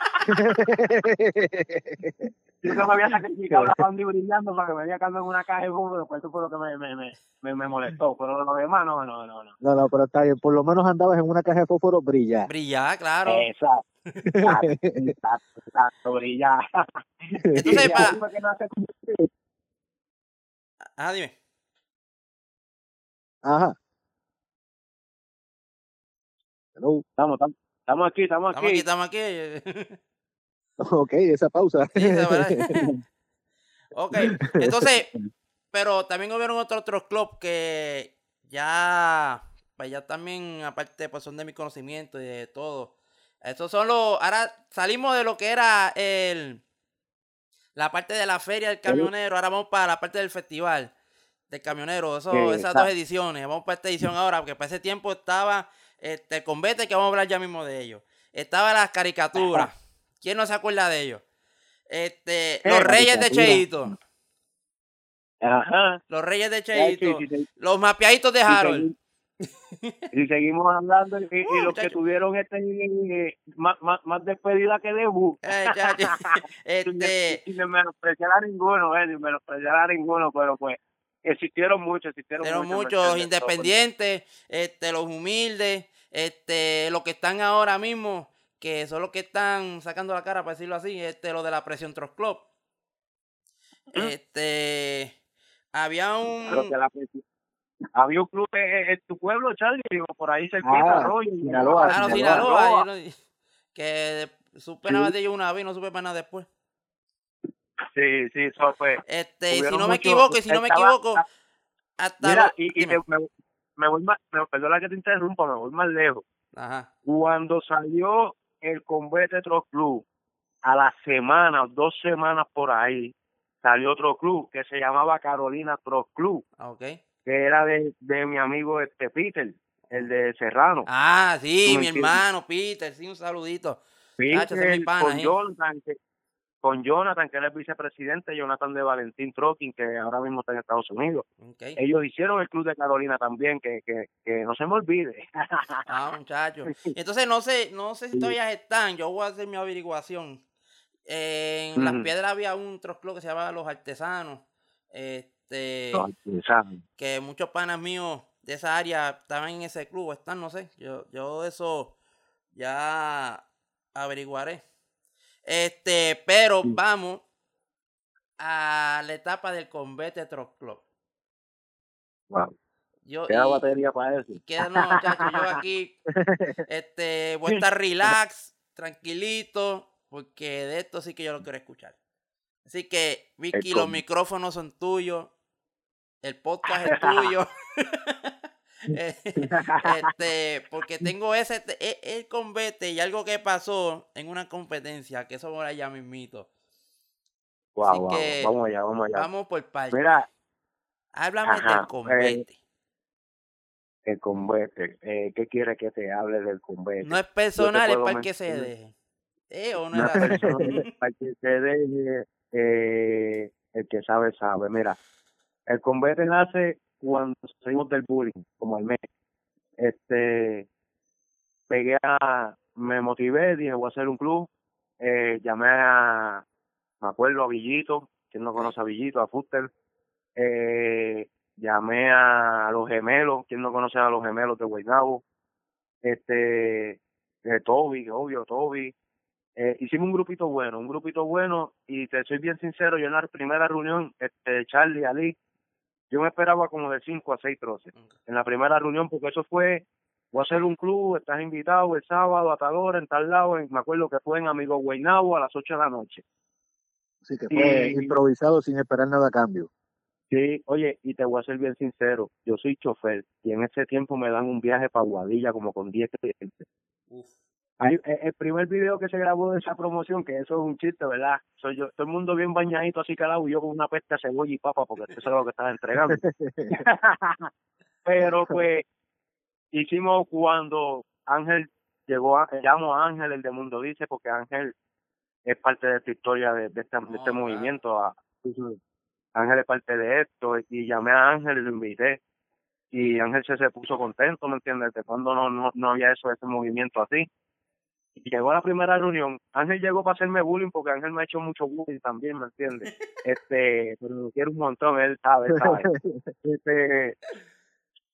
Yo que me había sacrificado la banda y brillando para que me había cambiado en una caja de fósforo, pues eso fue lo que me, me, me, me, me molestó. Pero lo demás, no, no, no. no. No, no, pero está bien. Por lo menos andabas en una caja de fósforo brillar. Brillar, claro. Exacto. Exacto, [LAUGHS] exacto, exacto, brillar. Entonces, para- Ah, dime. Ajá. Hello. Estamos, estamos, estamos aquí, estamos Estamos aquí, aquí. estamos aquí. [LAUGHS] Ok, esa pausa. Sí, [LAUGHS] ok, entonces, pero también hubieron otros otros clubs que ya, pues ya también, aparte, pues son de mi conocimiento y de todo. Estos son los, ahora salimos de lo que era el, la parte de la feria del camionero, ahora vamos para la parte del festival del camionero, eso, esas dos exacto. ediciones, vamos para esta edición ahora, porque para ese tiempo estaba este, el convete, que vamos a hablar ya mismo de ellos. Estaba las caricaturas, ¿quién no se acuerda de ellos? Este, Eh, los Reyes de. Cheito, Ajá. los Reyes de Cheito, los mapeaditos de Y Harold. Y seguimos hablando y, y Uh, los que tuvieron este eh, más, más, más despedida que debut. Eh, [LAUGHS] este, Sin menospreciar a ninguno, eh, sin menospreciar a ninguno, pero pues existieron muchos, existieron Pero muchos. ¿me muchos independientes, este, los humildes, este, los que están ahora mismo, que son los que están sacando la cara, para decirlo así, este, lo de la presión Trost Club. Este, había Pero un, que la presi- había un club en, en tu pueblo, Charlie, digo, por ahí cerquita, Ah, Arroyo, Sinaloa, claro, Sinaloa. Sinaloa, yo no- que supe Sí. nada de ellos una vez y no supe más nada después. Sí, sí, eso fue. Este, y si no me equivoco, y si no me equivoco, hasta Mira, lo- y, y me, me, me voy más, me, perdona que te interrumpa, me voy más lejos. Ajá. Cuando salió el Convete Troll Club, a la semana, dos semanas por ahí, salió otro club que se llamaba Carolina Troll Club, Ah, ok. que era de, de mi amigo este Peter, el de Serrano. Ah, sí, ¿Tú me mi entiendes? hermano, Peter, sí, un saludito. ese es mi Peter, pana con ahí. Jonathan, que, con Jonathan, que era el vicepresidente, Jonathan de Valentín Trucking, que ahora mismo está en Estados Unidos. Ellos hicieron el club de Carolina también, que, que, que no se me olvide. Ah, muchacho. [LAUGHS] Entonces no sé, no sé si todavía están. Yo voy a hacer mi averiguación. En Las. Piedras había un troclo que se llamaba Los Artesanos. Este, No, ¿sabes? que muchos panas míos de esa área estaban en ese club, o están, no sé. Yo, yo eso ya averiguaré. Este, pero vamos a la etapa del Convete Troc Club. Wow. Yo, Queda y- batería para eso. Queda, no, muchachos, yo aquí este, voy a [LAUGHS] estar relax, tranquilito, porque de esto sí que yo lo quiero escuchar. Así que, Vicky, los micrófonos son tuyos, el podcast es [LAUGHS] tuyo. [LAUGHS] Eh, [LAUGHS] [LAUGHS] este, porque tengo ese, e- el convete y algo que pasó en una competencia, que eso por allá mismito. Wow, Así wow, que Vamos allá, vamos allá. Vamos por partes. Mira, Háblame ajá, del convete. el convete. Eh, ¿Qué quiere que te hable del convete? no es personal, es para el que se deje. ¿Eh? ¿O no, Una era así? persona para [LAUGHS] que se deje, eh, el que sabe, sabe. Mira, el convete nace cuando salimos del bullying, como al mes. Este, pegué a, me motivé, dije, voy a hacer un club. Eh, llamé a, me acuerdo, a Villito, quien no conoce a Villito, a Fuster. Eh, llamé a los gemelos, quien no conoce a los gemelos de Guaynabo. Este, eh, Toby, obvio, Toby. Eh, hicimos un grupito bueno, un grupito bueno, y te soy bien sincero, yo en la primera reunión, este, Charlie, Ali, yo me esperaba como de 5 a 6 troces en la primera reunión, porque eso fue, voy a hacer un club, estás invitado el sábado a tal hora, en tal lado, en- me acuerdo que fue en Amigo Guaynabo a las 8 de la noche. Así que fue Y- improvisado sin esperar nada a cambio. Sí, oye, y te voy a ser bien sincero, yo soy chofer, y en ese tiempo me dan un viaje para Guadilla como con 10 clientes. Uf. Hay- eh, el primer video que se grabó de esa promoción, que eso es un chiste, ¿verdad? Soy yo, todo el mundo bien bañadito así calado y yo con una pesta cebolla y papa, porque eso es lo que estaba entregando. [LAUGHS] Pero pues hicimos cuando Ángel llegó, a, llamo a Ángel, el de Mundo Dice, porque Ángel es parte de esta historia, de, de este, de este movimiento. a- Ángel es parte de esto, y llamé a Ángel y lo invité. Y Ángel se, se puso contento, ¿me entiendes? De cuando no, no, no había eso, ese movimiento así. Llegó a la primera reunión. Ángel llegó para hacerme bullying porque Ángel me ha hecho mucho bullying también, ¿me entiendes? [LAUGHS] Este, pero lo quiero un montón, él sabe, sabe. [LAUGHS] Este,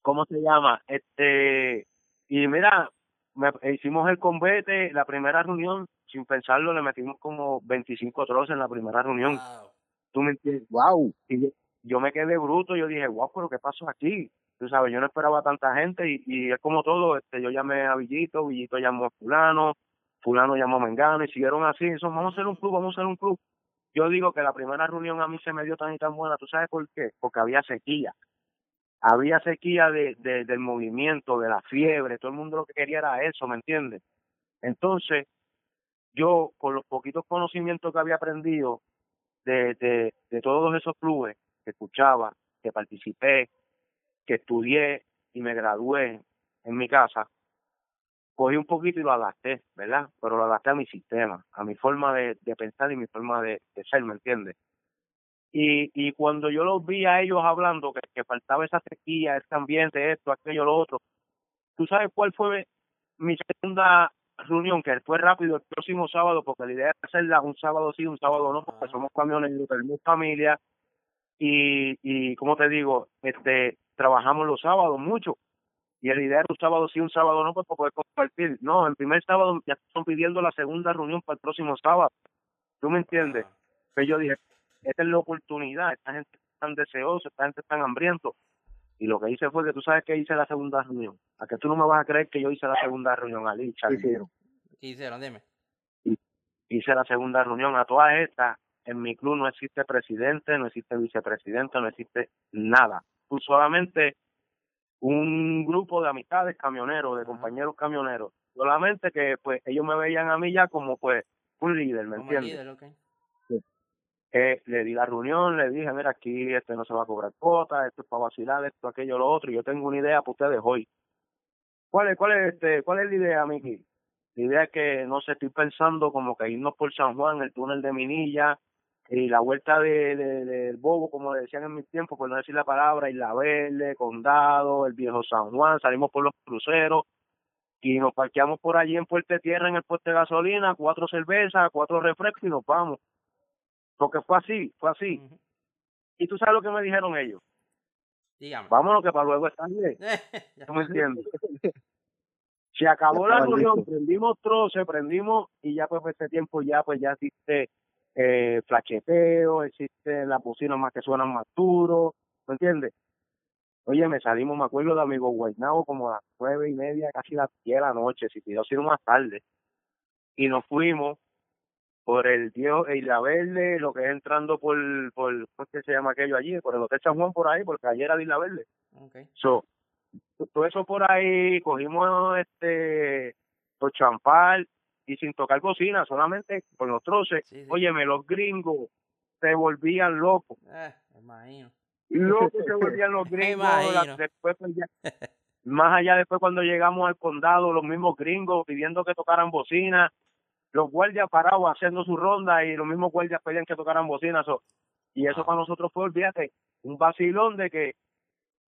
¿cómo se llama? Este, y mira, me, hicimos el convete, la primera reunión, sin pensarlo, le metimos como 25 troces en la primera reunión. Wow. ¿Tú me entiendes? ¡Wow! Y yo, yo me quedé bruto, yo dije, guau, pero ¿qué pasó aquí? Tú sabes, yo no esperaba tanta gente y, y es como todo, este, yo llamé a Villito, Villito llamó a fulano, fulano llamó a Mengano y siguieron así, eso, vamos a hacer un club, vamos a hacer un club. Yo digo que la primera reunión a mí se me dio tan y tan buena, ¿tú sabes por qué? Porque había sequía. Había sequía de, de, del movimiento, de la fiebre, todo el mundo lo que quería era eso, ¿me entiendes? Entonces, yo con los poquitos conocimientos que había aprendido de, de todos esos clubes que escuchaba, que participé, que estudié y me gradué en mi casa, cogí un poquito y lo adapté, ¿verdad? Pero lo adapté a mi sistema, a mi forma de, de pensar y mi forma de, de ser, ¿me entiendes? Y, y cuando yo los vi a ellos hablando que, que faltaba esa sequía, ese ambiente, esto, aquello, lo otro, ¿tú sabes cuál fue mi segunda reunión? Que fue rápido el próximo sábado, porque la idea era hacerla un sábado sí, un sábado no, porque somos camioneros, tenemos familia, y, y como te digo, este trabajamos los sábados mucho, y la idea era un sábado sí, un sábado no, pues para poder compartir. No, el primer sábado ya están pidiendo la segunda reunión para el próximo sábado. ¿Tú me entiendes? Wow. Pues yo dije, esta es la oportunidad, esta gente es tan deseosa, esta gente es tan hambriento. Y lo que hice fue que tú sabes que hice la segunda reunión. A que tú no me vas a creer que yo hice la segunda reunión, Ali, ¿Qué hicieron? ¿Qué hicieron? Dime. Hice la segunda reunión a todas estas. En mi club no existe presidente, no existe vicepresidente, no existe nada. Tú solamente un grupo de amistades camioneros, de compañeros camioneros. Solamente que pues ellos me veían a mí ya como pues un líder, ¿me Como entiendes? líder, ok. eh, le di la reunión, le dije, mira, aquí este no se va a cobrar cuota, esto es para vacilar, esto, aquello, lo otro, y yo tengo una idea para ustedes hoy. ¿Cuál es, cuál es, este, cuál es la idea, Miki? La idea es que, no sé, estoy pensando como que irnos por San Juan, el túnel de Minilla, y la vuelta de, de, del Bobo, como le decían en mis tiempos, por no decir la palabra, Isla Verde, Condado, el Viejo San Juan, salimos por los cruceros, y nos parqueamos por allí en Puerto Tierra, en el puesto de gasolina, cuatro cervezas, cuatro refrescos, y nos vamos. Porque fue así, fue así. Y tú sabes lo que me dijeron ellos. Dígame. Vámonos que para luego está bien. [LAUGHS] Ya. ¿Tú me entiendes? Se acabó la reunión, prendimos troce, prendimos y ya pues este tiempo ya pues ya existe eh, flacheteo, existe las bocinas más que suenan más duro, ¿me entiendes? Oye, me salimos, me acuerdo de amigo Guaynabo como a las nueve y media, casi las diez de la noche, si pidió sido más tarde. Y nos fuimos por el Dios Isla Verde, lo que es entrando por, por, ¿cómo es que se llama aquello allí? Por el Hotel San Juan por ahí, porque ayer era de Isla Verde. Okay. So, todo eso por ahí, cogimos este, por champal y sin tocar cocina, solamente con los troces. Sí, sí. Óyeme, los gringos se volvían locos. Eh, imagino. Locos se volvían los [LAUGHS] gringos. la- después, pues, ya- más allá después cuando llegamos al condado, los mismos gringos pidiendo que tocaran bocina, los guardias parados haciendo su ronda y los mismos guardias pedían que tocaran bocina. so, y eso Wow. para nosotros fue, olvídate, un vacilón de que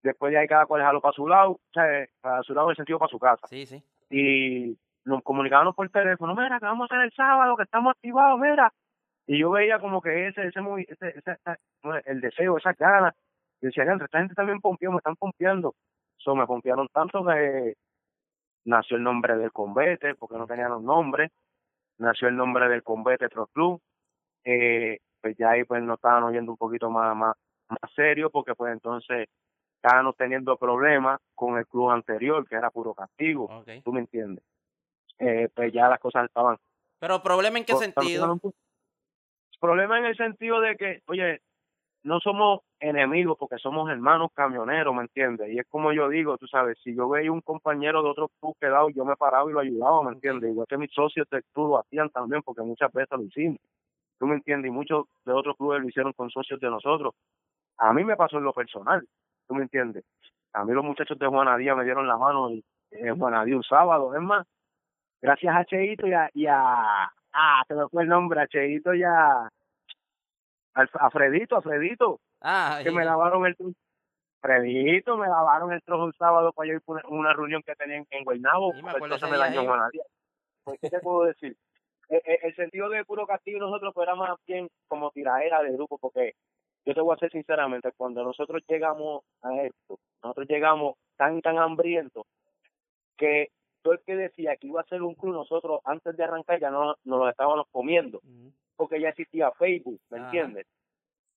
después de ahí cada cual jaló para su lado, o sea, para su lado en el sentido para su casa. Sí, sí. Y nos comunicábamos por teléfono, mira, que vamos a hacer el sábado, que estamos activados, mira. Y yo veía como que ese, ese, ese, ese- el deseo, esas ganas. Y decía, "Leandro, esta gente también pompeó, me están pompeando. So, me pompearon tanto que nació el nombre del convete, porque no tenían los nombres. Nació el nombre del convete Trot Club. Eh, pues ya ahí pues nos estaban oyendo un poquito más, más, más serio, porque pues entonces estábamos teniendo problemas con el club anterior, que era puro castigo. Ok. ¿Tú me entiendes? Eh, pues ya las cosas estaban Pero problema en qué por- sentido? Problema en el sentido de que, oye, no somos enemigos porque somos hermanos camioneros, ¿me entiendes? Y es como yo digo, tú sabes, si yo veía un compañero de otro club quedado, yo me paraba y lo ayudaba, ¿me entiendes? Igual que mis socios del club lo hacían también porque muchas veces lo hicimos. ¿Tú me entiendes? Y muchos de otros clubes lo hicieron con socios de nosotros. A mí me pasó en lo personal, ¿tú me entiendes? A mí los muchachos de Juanadía me dieron la mano en, en Juanadía un sábado, es más, gracias a Cheito y a, y a ah, se me fue el nombre, a Cheito y a, a Fredito, a Fredito, Ah, que me lavaron el. Fredito, me lavaron el trozo un sábado para yo ir por una, reunión que tenían en Guaynabo, Sí, entonces me dañó ahí. Juanadía. Pues, ¿qué te puedo decir? Eh, eh, el sentido de puro castigo nosotros pues, era más bien como tiraera de grupo, porque yo te voy a ser sinceramente, cuando nosotros llegamos a esto, nosotros llegamos tan, tan hambrientos, que todo el que decía que iba a ser un club, nosotros antes de arrancar ya no nos lo estábamos comiendo, porque ya existía Facebook, ¿me entiendes?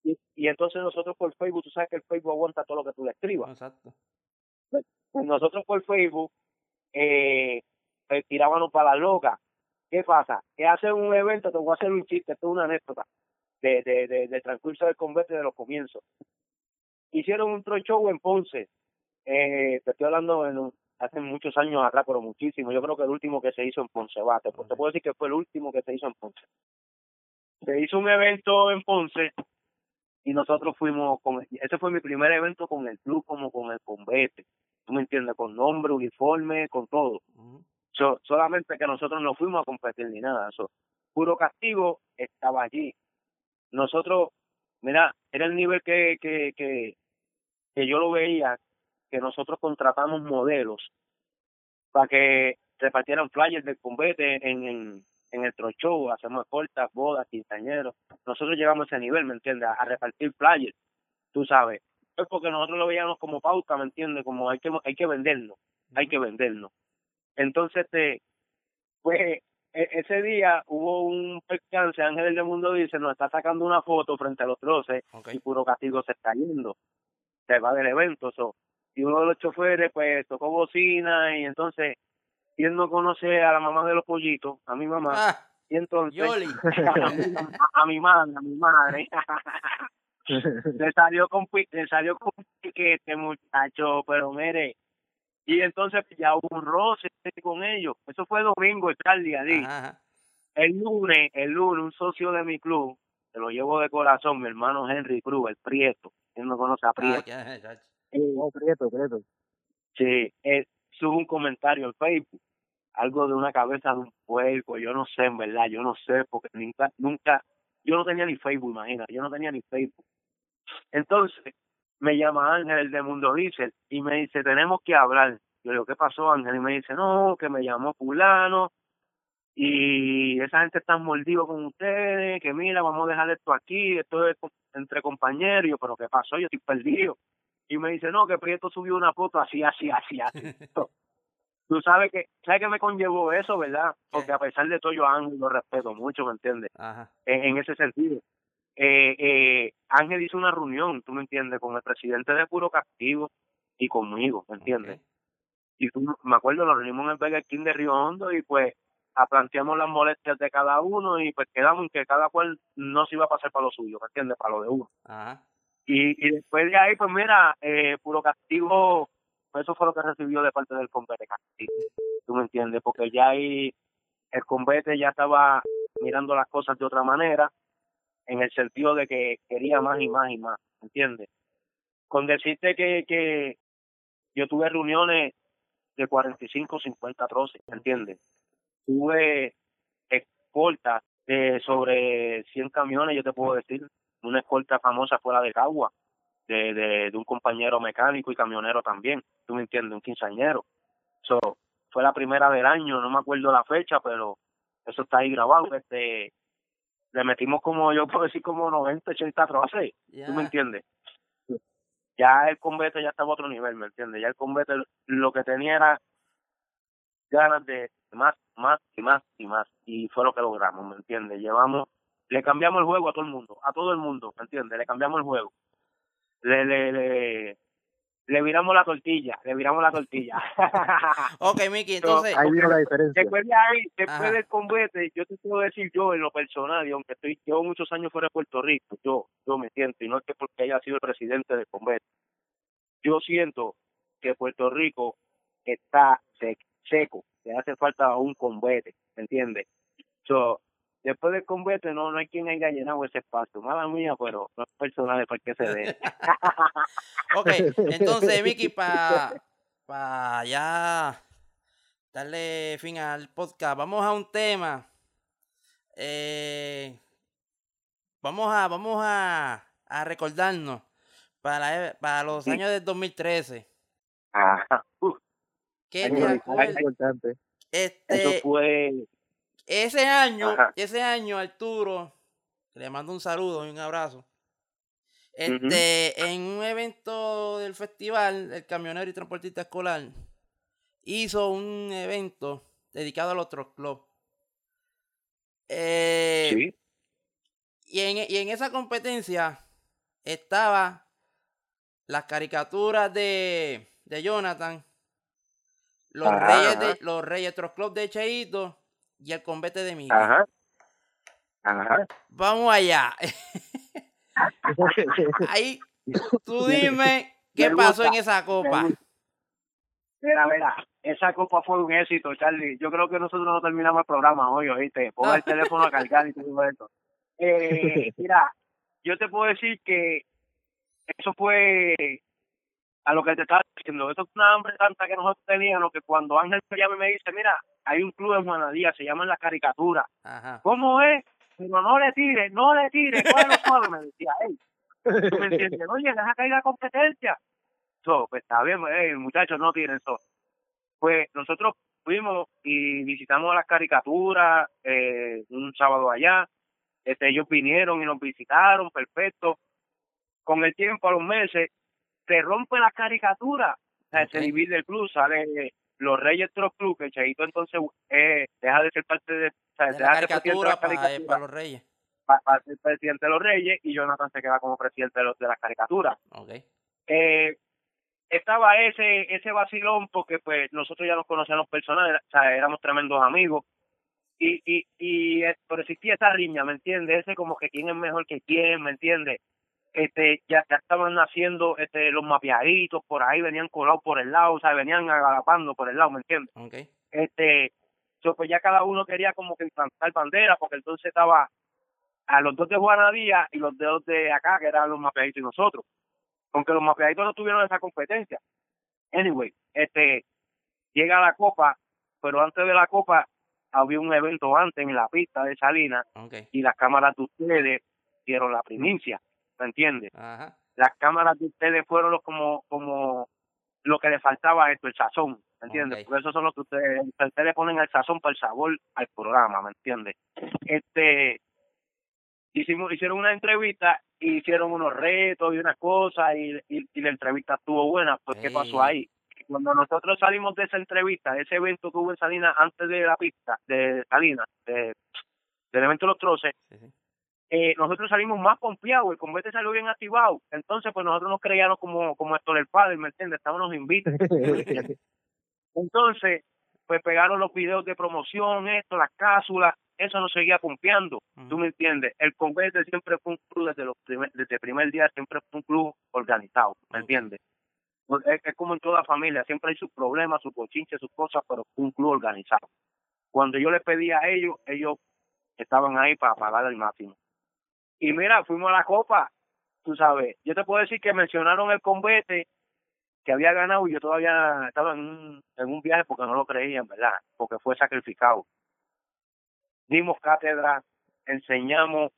Y, y entonces nosotros por Facebook, tú sabes que el Facebook aguanta todo lo que tú le escribas. Exacto. Pues nosotros por Facebook eh, eh, tirábamos para la loca. ¿Qué pasa? Que hacen un evento, te voy a hacer un chiste, esto es una anécdota de, de, de, del transcurso del convete de los comienzos. Hicieron un show en Ponce. Eh, te estoy hablando en un- hace muchos años atrás, pero muchísimo. Yo creo que el último que se hizo en Ponce, bate. Pues te puedo decir que fue el último que se hizo en Ponce. Se hizo un evento en Ponce y nosotros fuimos con ese fue mi primer evento con el club como con el convete tú me entiendes con nombre uniforme con todo. So, solamente que nosotros no fuimos a competir ni nada eso puro castigo estaba allí nosotros mira era el nivel que que que, que yo lo veía que nosotros contratamos modelos para que repartieran flyers del convete en, en, en el tron show, hacemos cortas, bodas, quinceañeros. Nosotros llegamos a ese nivel, ¿me entiendes? A repartir flyers, tú sabes. Es porque nosotros lo veíamos como pauta, ¿me entiendes? Como hay que hay que vendernos, hay que vendernos. Entonces, este, pues e- ese día hubo un percance, Ángel del Mundo dice, nos está sacando una foto frente a los troces Ok. y puro castigo se está yendo. Se va del evento. So. Y uno de los choferes, pues, tocó bocina y entonces, y él no conoce a la mamá de los pollitos, a mi mamá, Ah, y entonces, [LAUGHS] a, mi, a- a mi madre, a mi madre, [LAUGHS] le salió con, le salió con piquete, muchacho, pero mire, y entonces ya hubo un roce con ellos. Eso fue domingo, Charlie, allí. Ajá, ajá. El lunes, el lunes, un socio de mi club, te lo llevo de corazón, mi hermano Henry Cruz, el Prieto. Él no conoce a Ah, Prieto. Ya. Oh. Sí, él sube un comentario en Facebook, algo de una cabeza de un puerco, yo no sé, en verdad, yo no sé, porque nunca, nunca, yo no tenía ni Facebook, imagínate, yo no tenía ni Facebook. Entonces, me llama Ángel el de Mundo Diesel y me dice, tenemos que hablar. Yo le digo, ¿qué pasó, Ángel? Y me dice, no, que me llamó fulano y esa gente está mordido con ustedes, que mira, vamos a dejar esto aquí, esto es entre compañeros, yo, pero ¿qué pasó? Yo estoy perdido. Y me dice, no, que Prieto subió una foto así, así, así, así. [LAUGHS] Tú sabes que, ¿sabes que me conllevó eso, verdad? Porque a pesar de todo yo a Ángel lo respeto mucho, ¿me entiendes? Ajá. En, en ese sentido. Eh, eh, Ángel hizo una reunión, tú me entiendes, con el presidente de Puro Castigo y conmigo, ¿me entiendes? Y tú, me acuerdo, nos reunimos en el Burger King de Río Hondo y pues planteamos las molestias de cada uno y pues quedamos en que cada cual no se iba a pasar para lo suyo, ¿me entiendes? Para lo de uno. Ajá. Y, y después de ahí, pues mira, eh, puro castigo, pues eso fue lo que recibió de parte del combate castigo, ¿tú me entiendes? Porque ya ahí el combate ya estaba mirando las cosas de otra manera, en el sentido de que quería más y más y más, ¿me entiendes? Con decirte que, que yo tuve reuniones de 45, 50 troces, ¿me entiendes? Tuve escoltas de sobre 100 camiones, yo te puedo decir, una escolta famosa fuera de Cagua, de, de, de un compañero mecánico y camionero también, tú me entiendes, un quinceañero. So, fue la primera del año, no me acuerdo la fecha, pero eso está ahí grabado. Este, le metimos como, yo puedo decir, como 90, 80 troces, Ya. ¿tú me entiendes? Ya el combate ya estaba a otro nivel, ¿me entiendes? Ya el combate lo que tenía era ganas de más, más y más y más. Y fue lo que logramos, ¿me entiendes? Llevamos, le cambiamos el juego a todo el mundo, a todo el mundo, ¿me entiendes? Le cambiamos el juego. Le, le, le, le viramos la tortilla, le viramos la tortilla. [LAUGHS] Ok, Mickey, entonces. Ahí vino la diferencia. Después de ahí, después del combate, yo te puedo decir yo en lo personal, y aunque estoy llevo muchos años fuera de Puerto Rico, yo yo me siento, y no es que porque haya sido el presidente del combate, yo siento que Puerto Rico está sec- seco, le hace falta un combate, ¿me entiendes? So, después del combate no no hay quien haya llenado ese espacio, mala mía, pero no es personal, es porque se dé. [LAUGHS] Ok, entonces, Mickey, para pa ya darle fin al podcast, vamos a un tema. Eh, vamos a, vamos a, a recordarnos para, para los Sí. años del 2013. Ajá. Uf, ¿Qué Año importante. eso Este, fue ese año, Ajá. ese año, Arturo, le mando un saludo y un abrazo. Este, en un evento del festival, el camionero y transportista escolar hizo un evento dedicado a los truck club. Eh, sí, y, en, y en esa competencia estaba las caricaturas de, de Jonathan, los Ajá, reyes de ajá. los reyes truck club de Cheito y el combate de Mickey. ajá. Ajá. Vamos allá. [LAUGHS] Ahí, [LAUGHS] tú dime qué pasó en esa copa. Mira, mira, esa copa fue un éxito, Charlie. Yo creo que nosotros no terminamos el programa hoy, oíste. Ponga el [LAUGHS] teléfono a cargar y todo eso. Eh, mira, yo te puedo decir que eso fue a lo que te estaba diciendo. Eso es una hambre tanta que nosotros teníamos que cuando Ángel me llama y me dice, mira, hay un club en Juanadía, se llaman Las Caricaturas. Ajá. ¿Cómo es? Pero no le tires, no le tires, suave, me decía él. ¿Tú me entiendes? Oye, deja caer la competencia. So, pues está bien, eh, muchachos, no tiren eso. Pues nosotros fuimos y visitamos las caricaturas eh, un sábado allá. Este, ellos vinieron y nos visitaron, perfecto. Con el tiempo, a los meses, se rompe la caricatura. O sea, se divide el club, sale los Reyes Truck Club, que Cheito entonces eh, deja de ser parte de, o sea, De deja la de presidente de caricatura las para, caricaturas los reyes. pa- para ser presidente de los Reyes y Jonathan se queda como presidente de, los, de las caricaturas. Ok. Eh, estaba ese ese vacilón porque pues nosotros ya nos conocíamos personal, o sea, éramos tremendos amigos y y y eh, pero existía esa riña, ¿me entiendes? Ese como que quién es mejor que quién, ¿me entiendes? Este ya, ya estaban naciendo este los mapeaditos por ahí venían colados por el lado, o sea, venían agalapando por el lado, ¿me entiendes? Ok. este so, pues ya cada uno quería como que implantar bandera porque entonces estaba a los dos de Juanadía y los dos de acá que eran los mapeaditos y nosotros aunque los mapeaditos no tuvieron esa competencia anyway este llega la copa pero antes de la copa había un evento antes en la pista de Salinas y las cámaras de ustedes dieron la primicia ¿me entiendes? Ajá. las cámaras de ustedes fueron los como como lo que le faltaba a esto, el sazón, ¿me entiendes? Ok. Porque eso son los que ustedes, ustedes le ponen el sazón para el sabor al programa, ¿me entiendes? Este, hicimos, hicieron una entrevista, y hicieron unos retos y unas cosas, y, y, y la entrevista estuvo buena, pues ¿qué pasó ahí? Cuando nosotros salimos de esa entrevista, de ese evento que hubo en Salinas, antes de la pista, de Salinas, de, del evento de los troces. Eh, nosotros salimos más confiados, el combate salió bien activado, entonces pues nosotros nos creíamos como, como esto del padre, ¿me entiendes? Estábamos invitos. [LAUGHS] entonces, pues pegaron los videos de promoción, esto, las cápsulas, eso nos seguía confiando, ¿tú me entiendes? El combate siempre fue un club desde, los primer, desde el primer día, siempre fue un club organizado, ¿me entiendes? Pues, es, es, como en toda familia, siempre hay sus problemas, sus bochinches, sus cosas, pero un club organizado. Cuando yo les pedí a ellos, ellos estaban ahí para pagar el máximo. Y mira, fuimos a la copa, tú sabes, yo te puedo decir que mencionaron el combate que había ganado y yo todavía estaba en un, en un viaje porque no lo creían, ¿verdad? Porque fue sacrificado. Dimos cátedra, enseñamos,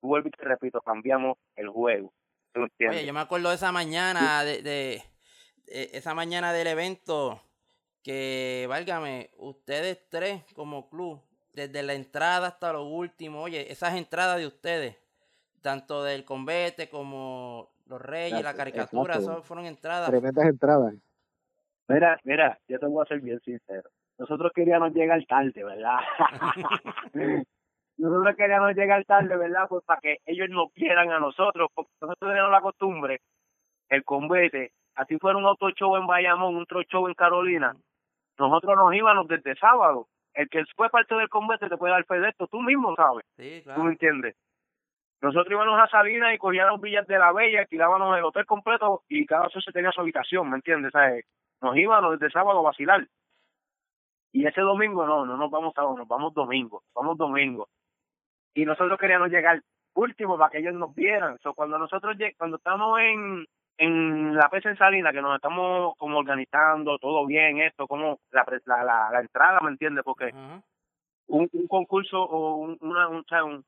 vuelvo y te repito, cambiamos el juego. Oye, yo me acuerdo de esa mañana, de, de, esa mañana del evento, que, válgame, ustedes tres como club, desde la entrada hasta lo último, oye, esas entradas de ustedes, tanto del convete como los reyes, la caricatura, eso fueron entradas. Tremendas entradas. Mira, mira, yo te voy a ser bien sincero. Nosotros queríamos llegar tarde, ¿verdad? [LAUGHS] [LAUGHS] nosotros queríamos llegar tarde, ¿verdad? Pues para que ellos nos quieran a nosotros, porque nosotros teníamos la costumbre, el convete, así fuera un auto show en Bayamón, un otro show en Carolina, nosotros nos íbamos desde sábado. El que fue parte del convete te puede dar fe de esto, tú mismo sabes. Sí, claro. ¿Tú me entiendes? Nosotros íbamos a Salinas y cogíamos villas de la Bella, alquilábamos el hotel completo y cada se tenía su habitación, ¿me entiendes? ¿Sabes? Nos íbamos desde sábado a vacilar. Y ese domingo no, no nos vamos sábado, nos vamos domingo, vamos domingo. Y nosotros queríamos llegar último para que ellos nos vieran. So, cuando nosotros cuando estamos en, en la pesa en Salina, que nos estamos como organizando, todo bien, esto, como la, la, la, la entrada, ¿me entiendes? Porque uh -huh. un, un, concurso o un, una, un, un,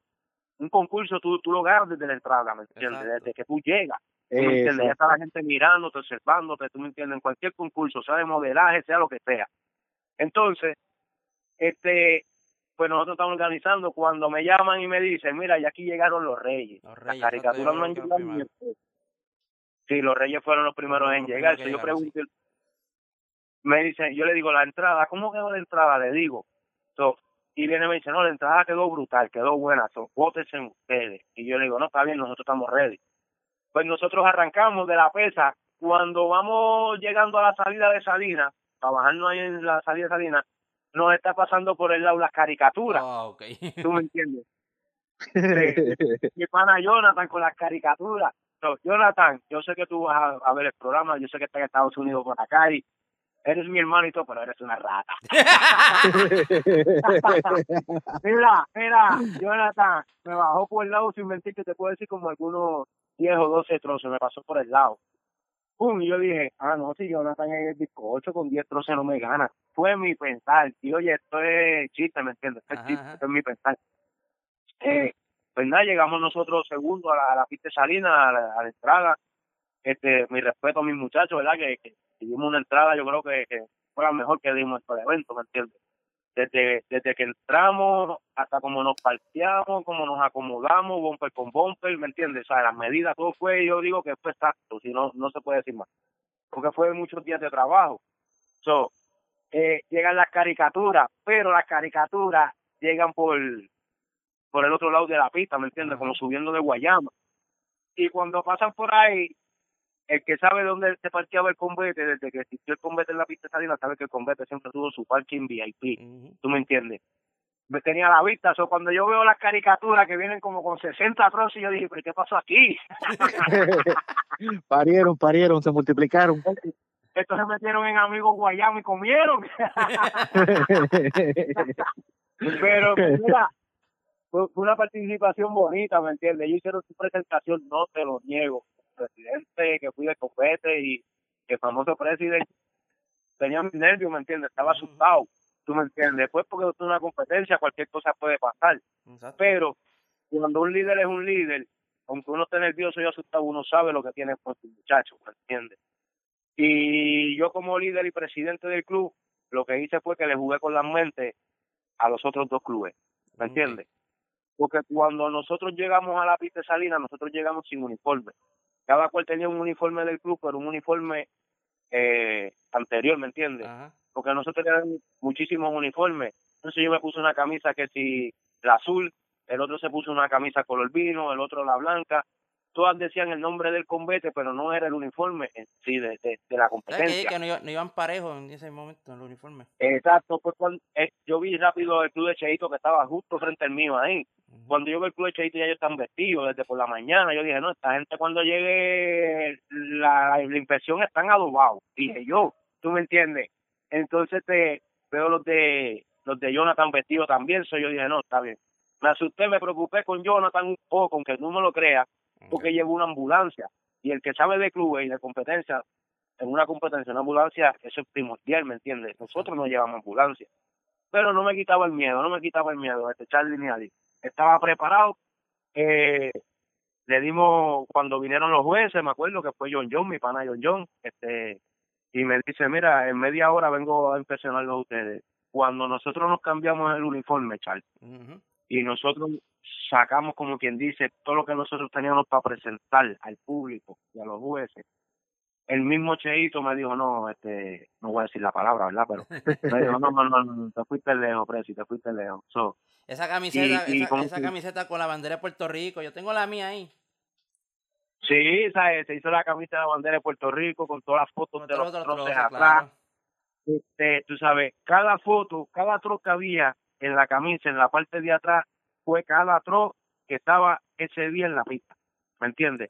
un concurso tú, tú lo ganas desde la entrada, ¿me entiendes? Desde que tú llegas. ¿tú me entiendes? Ya está la gente mirándote, observándote, tú me entiendes, en cualquier concurso, sea de modelaje, sea lo que sea. Entonces, este, pues nosotros estamos organizando, cuando me llaman y me dicen, mira, ya aquí llegaron los reyes, los reyes las caricaturas no han llegado. Sí, los reyes fueron los primeros los en llegar. Yo pregunto, sí. me dicen, yo le digo, la entrada, ¿cómo quedó la entrada? Le digo. So, y viene y me dice, no, la entrada quedó brutal, quedó buena, son votes en ustedes. Y yo le digo, no, está bien, nosotros estamos ready. Pues nosotros arrancamos de la pesa, cuando vamos llegando a la salida de Salinas, para bajarnos ahí en la salida de Salinas, nos está pasando por el lado las caricaturas. Oh, okay. ¿Tú me entiendes? [LAUGHS] Mi pana Jonathan con las caricaturas. So, Jonathan, yo sé que tú vas a, a, ver el programa, yo sé que estás en Estados Unidos por acá y eres mi hermano y todo, pero eres una rata. [LAUGHS] mira, mira, Jonathan, me bajó por el lado sin mentir que te puedo decir como algunos 10 o 12 trozos, me pasó por el lado. Pum, y yo dije, ah, no, si Jonathan es el bizcocho con 10 trozos no me gana. Fue mi pensar, y oye, esto es chiste, ¿me entiendes? Esto es chiste, esto es mi pensar. Eh, pues nada, llegamos nosotros segundo a la, a la pista de Salina, a la, a la, entrada. Este, mi respeto a mis muchachos, ¿verdad? Que, que, dimos una entrada, yo creo que, fue la mejor que dimos en el evento, ¿me entiendes? Desde, desde que entramos hasta como nos parteamos, como nos acomodamos, bumper con bumper, ¿me entiendes? O sea, las medidas, todo fue, yo digo que fue exacto, si no, no se puede decir más. Porque fue muchos días de trabajo. So, eh, llegan las caricaturas, pero las caricaturas llegan por, por el otro lado de la pista, ¿me entiendes? Como subiendo de Guayama. Y cuando pasan por ahí, el que sabe dónde se parqueaba el convete, desde que existió el convete en la pista de salida, sabe que el convete siempre tuvo su parking VIP. Uh -huh. ¿Tú me entiendes? Me tenía la vista, o so, cuando yo veo las caricaturas que vienen como con 60 troces, yo dije, ¿pero qué pasó aquí? [LAUGHS] parieron, parieron, se multiplicaron. Estos se metieron en amigos Guayama y comieron. [LAUGHS] Pero, mira, fue una participación bonita, ¿me entiendes? Ellos hicieron su presentación, no te lo niego. Presidente, que fui de copete y el famoso presidente tenía mis nervios, ¿me entiendes? Estaba asustado, ¿tú me entiendes? Después porque es una competencia, cualquier cosa puede pasar. Exacto. Pero cuando un líder es un líder, aunque uno esté nervioso y asustado, uno sabe lo que tiene por su muchacho, ¿me entiendes? Y yo como líder y presidente del club, lo que hice fue que le jugué con la mente a los otros dos clubes, ¿me entiendes? Porque cuando nosotros llegamos a la pista Salina, nosotros llegamos sin uniforme. Cada cual tenía un uniforme del club, pero un uniforme eh, anterior, ¿me entiendes? Ajá. Porque nosotros teníamos muchísimos uniformes. Entonces yo me puse una camisa que si la azul, el otro se puso una camisa color vino, el otro la blanca, todas decían el nombre del combate, pero no era el uniforme en sí de, de, de la ¿Sabes competencia. que, que no, iba- no iban parejos en ese momento en el uniforme? Exacto, pues cuando eh, yo vi rápido el club de Cheito que estaba justo frente al mío ahí. Cuando yo vi el club de Cheito ya ellos están vestidos desde por la mañana. Yo dije, no, esta gente cuando llegue la, la inspección están adobados. Dije yo, tú me entiendes. Entonces te veo los de los de Jonathan vestidos también. So yo dije, no, está bien. Me asusté, me preocupé con Jonathan un poco, aunque tú no lo creas, porque llevo una ambulancia. Y el que sabe de clubes y de competencia, en una competencia, una ambulancia, eso es primordial, ¿me entiendes? Nosotros no llevamos ambulancia. Pero no me quitaba el miedo, no me quitaba el miedo, este Charlie ni nadie. Estaba preparado. Eh, le dimos, cuando vinieron los jueces, me acuerdo que fue John John, mi pana John John, este, y me dice, mira, en media hora vengo a impresionarlos a ustedes. Cuando nosotros nos cambiamos el uniforme, Charlie, y nosotros sacamos como quien dice todo lo que nosotros teníamos para presentar al público y a los jueces el mismo Cheito me dijo no este no voy a decir la palabra verdad pero me dijo no no no, no, te fuiste lejos Presi te fuiste lejos so, Esa camiseta, Y- y esa, como esa que- camiseta con la bandera de Puerto Rico, yo tengo la mía ahí. sí ¿sabes? se hizo la camisa de la bandera de Puerto Rico con todas las fotos de los troces atrás claro. este, tú sabes, cada foto, cada que había en la camisa, en la parte de atrás, fue cada troz que estaba ese día en la pista, ¿me entiendes?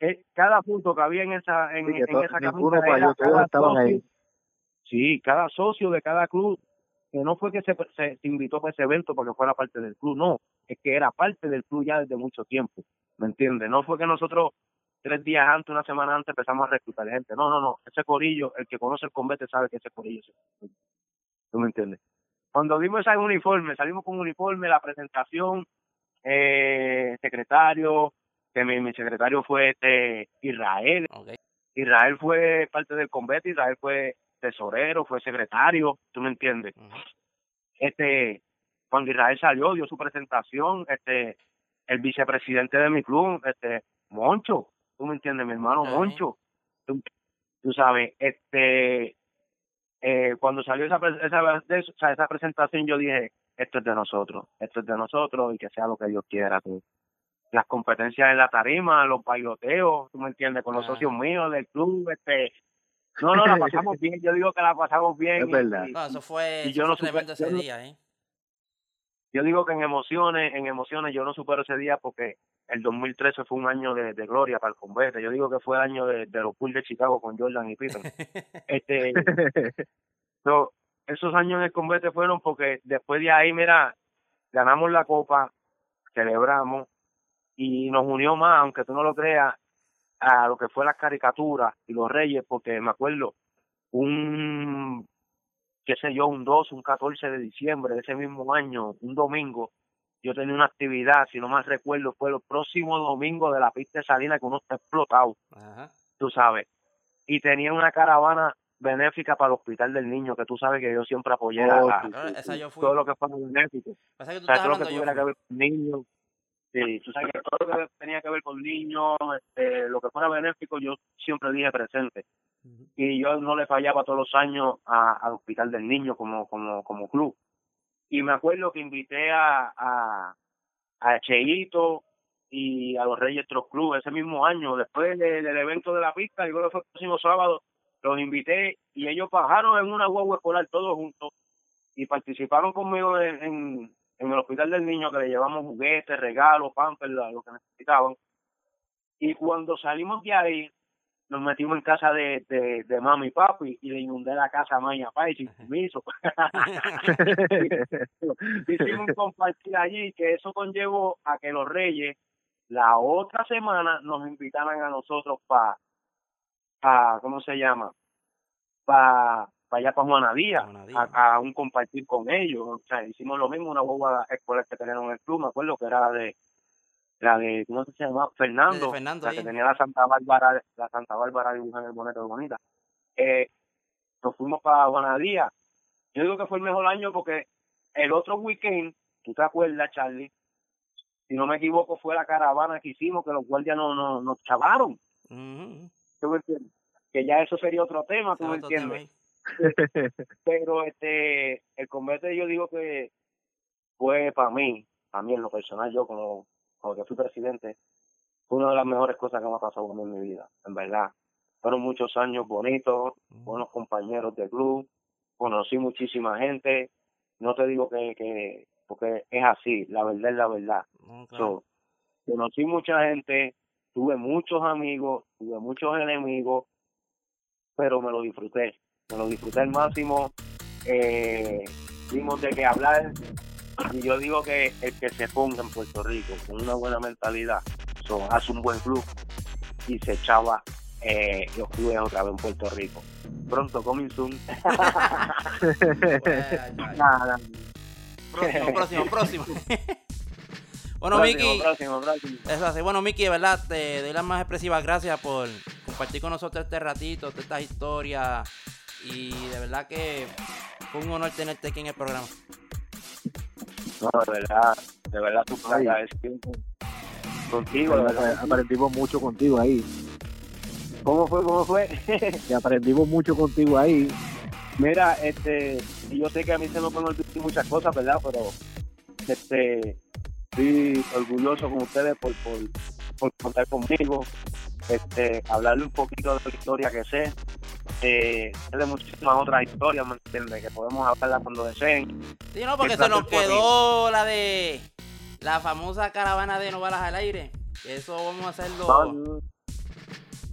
Eh, cada punto que había en esa en, Sí, en esa camisa era cada estaban socio- ahí. Sí, cada socio de cada club, que no fue que se, se, se invitó para ese evento porque fuera parte del club, no, es que era parte del club ya desde mucho tiempo, ¿me entiendes? No fue que nosotros tres días antes, una semana antes empezamos a reclutar gente, no, no, no, ese corillo, el que conoce el combate sabe que ese corillo corillo. ¿tú me entiendes? Cuando dimos ese uniforme, salimos con uniforme, la presentación, eh, secretario, que mi, mi secretario fue este Israel. Israel fue parte del combate, Israel fue tesorero, fue secretario, ¿tú me entiendes? Este, cuando Israel salió, dio su presentación, este, el vicepresidente de mi club, este, Moncho, ¿tú me entiendes? Mi hermano. Moncho, tú, tú sabes, este, eh, cuando salió esa, esa, esa presentación, yo dije, esto es de nosotros, esto es de nosotros y que sea lo que Dios quiera. Tú. Las competencias en la tarima, los bailoteos, tú me entiendes, con los Ah. socios míos del club, este, no, no, la [LAUGHS] pasamos bien, yo digo que la pasamos bien. Es y- verdad. y- No, eso fue, y eso yo fue no supe- ese yo día, ¿eh? Yo digo que en emociones, en emociones yo no supero ese día porque el 2013 fue un año de, de gloria para el combate. Yo digo que fue el año de, de los Bulls de Chicago con Jordan y Pippen. [LAUGHS] este, [LAUGHS] so, esos años en el combate fueron porque después de ahí, mira, ganamos la copa, celebramos y nos unió más, aunque tú no lo creas, a lo que fue las caricaturas y los reyes, porque me acuerdo un qué sé yo, un 12, un 14 de diciembre de ese mismo año, un domingo, yo tenía una actividad, si no mal recuerdo, fue el próximo domingo de la pista de Salina que uno está explotado, Ajá. tú sabes. Y tenía una caravana benéfica para el Hospital del Niño, que tú sabes que yo siempre apoyé a- Oh, a, sí, Claro, esa yo fui. todo lo que fue benéfico. Que tú O sea, estás todo lo que tuviera que ver con niños, sí, tú sabes que todo lo que tenía que ver con niños, este, lo que fuera benéfico, yo siempre dije presente. Y yo no le fallaba todos los años al Hospital del Niño como como como club. Y me acuerdo que invité a a, a Cheito y a los Reyes Troc Club ese mismo año, después de- del evento de la pista, yo fue el próximo sábado, los invité y ellos bajaron en una guagua escolar todos juntos y participaron conmigo en, en, el Hospital del Niño que le llevamos juguetes, regalos, pampers, lo que necesitaban. Y cuando salimos de ahí, nos metimos en casa de, de, de mami y papi y le inundé la casa a mami y a papi sin permiso. [LAUGHS] [LAUGHS] Hicimos un compartir allí que eso conllevó a que los reyes la otra semana nos invitaran a nosotros para, pa, ¿cómo se llama? Para pa allá para Juanadía, a, a un compartir con ellos. O sea, hicimos lo mismo, una boba escolar que tenían en el club, me acuerdo que era la de la de, ¿cómo se llama? Fernando, De Fernando la ahí. que tenía la Santa Bárbara, la Santa Bárbara dibujada en el bonete de bonita. Eh, nos fuimos para Juanadía. Yo digo que fue el mejor año porque el otro weekend, tú te acuerdas, Charlie, si no me equivoco, fue la caravana que hicimos, que los guardias no, no, nos chavaron. Ujú. ¿Tú me entiendes? Que ya eso sería otro tema, tú me entiendes. [LAUGHS] [LAUGHS] Pero este, el combate yo digo que fue para mí, a mí en lo personal, yo como, como que fui presidente, fue una de las mejores cosas que me ha pasado en mi vida, en verdad. Fueron muchos años bonitos, buenos compañeros de club, conocí muchísima gente, no te digo que, que porque es así, la verdad es la verdad. conocí mucha gente, tuve muchos amigos, tuve muchos enemigos, pero me lo disfruté, me lo disfruté al máximo. Eh, dimos de qué hablar yo digo que el que se ponga en Puerto Rico con una buena mentalidad, hace un buen club y se echaba eh, los clubes otra vez en Puerto Rico. Pronto, coming soon. [LAUGHS] próximo, próximo, próximo. [LAUGHS] Bueno, Miki. Bueno, Miki, de verdad, te doy las más expresivas gracias por compartir con nosotros este ratito, todas estas historias. Y de verdad que fue un honor tenerte aquí en el programa. No, de verdad, de verdad, tu es contigo. De verdad, aprendimos mucho contigo ahí. ¿Cómo fue? ¿Cómo fue? [LAUGHS] que aprendimos mucho contigo ahí. Mira, este, yo sé que a mí se me pueden olvidar muchas cosas, ¿verdad? Pero, este, estoy orgulloso con ustedes por, por, contar conmigo, este, hablarle un poquito de la historia que sé, eh, de muchísimas otras historias, ¿me entiendes? Que podemos hablarla cuando deseen. Sí, no, porque se nos quedó la de la famosa caravana de no balas al aire. Eso vamos a hacerlo.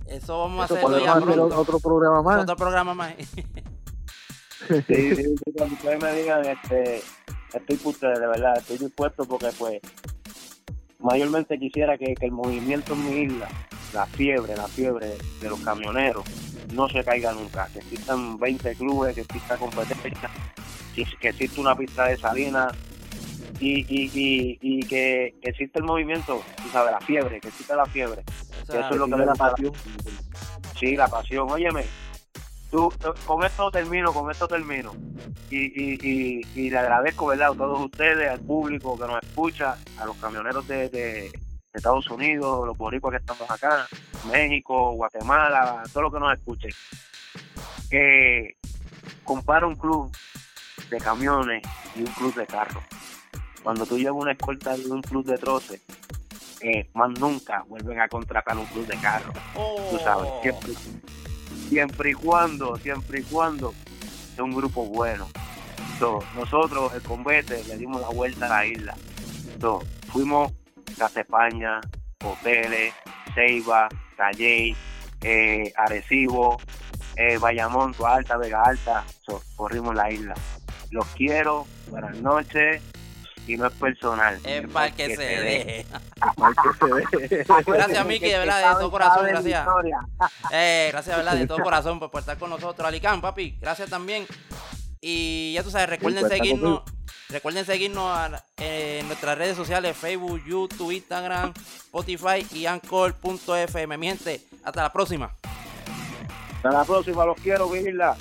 eso vamos a hacerlo ya Otro programa más. Otro programa más. [LAUGHS] sí, sí, cuando ustedes me digan, este, estoy ustedes, de verdad, estoy dispuesto porque pues mayormente quisiera que, el movimiento en mi isla, la fiebre, la fiebre de los camioneros, no se caiga nunca, que existan 20 clubes, que exista competencia, que exista una pista de salina y, y, y, y que existe el movimiento, tú sabes, la fiebre, que exista la fiebre. eso es lo que le da pasión. Sí, la pasión. Óyeme, tú, con esto termino, con esto termino. Y, y, y, y, le agradezco, ¿verdad? A todos ustedes, al público que nos escucha, a los camioneros de, de, Estados Unidos, los boricuas que estamos acá, México, Guatemala, todo lo que nos escuche. Que compara un club de camiones y un club de carros. Cuando tú llevas una escolta de un club de troces, eh, más nunca vuelven a contratar un club de carros. Tú sabes, siempre siempre y cuando, siempre y cuando es un grupo bueno. nosotros, el Convete, le dimos la vuelta a la isla. fuimos Casa España, Hoteles, Ceiba, Calley, eh, Arecibo, eh, Bayamón, Alta, Vega Alta, corrimos la isla. Los quiero, buenas noches, y no es personal. Es para que, se deje. [LAUGHS] gracias, Miki, de verdad, de todo corazón, gracias. Eh, gracias, de verdad, de todo [LAUGHS] corazón por, estar con nosotros. Alicán, papi, gracias también. Y ya tú sabes, recuerden pues, seguirnos. Recuerden seguirnos en nuestras redes sociales, Facebook, YouTube, Instagram, Spotify y Anchor.fm. Mi hasta la próxima. Hasta la próxima, los quiero, Vila.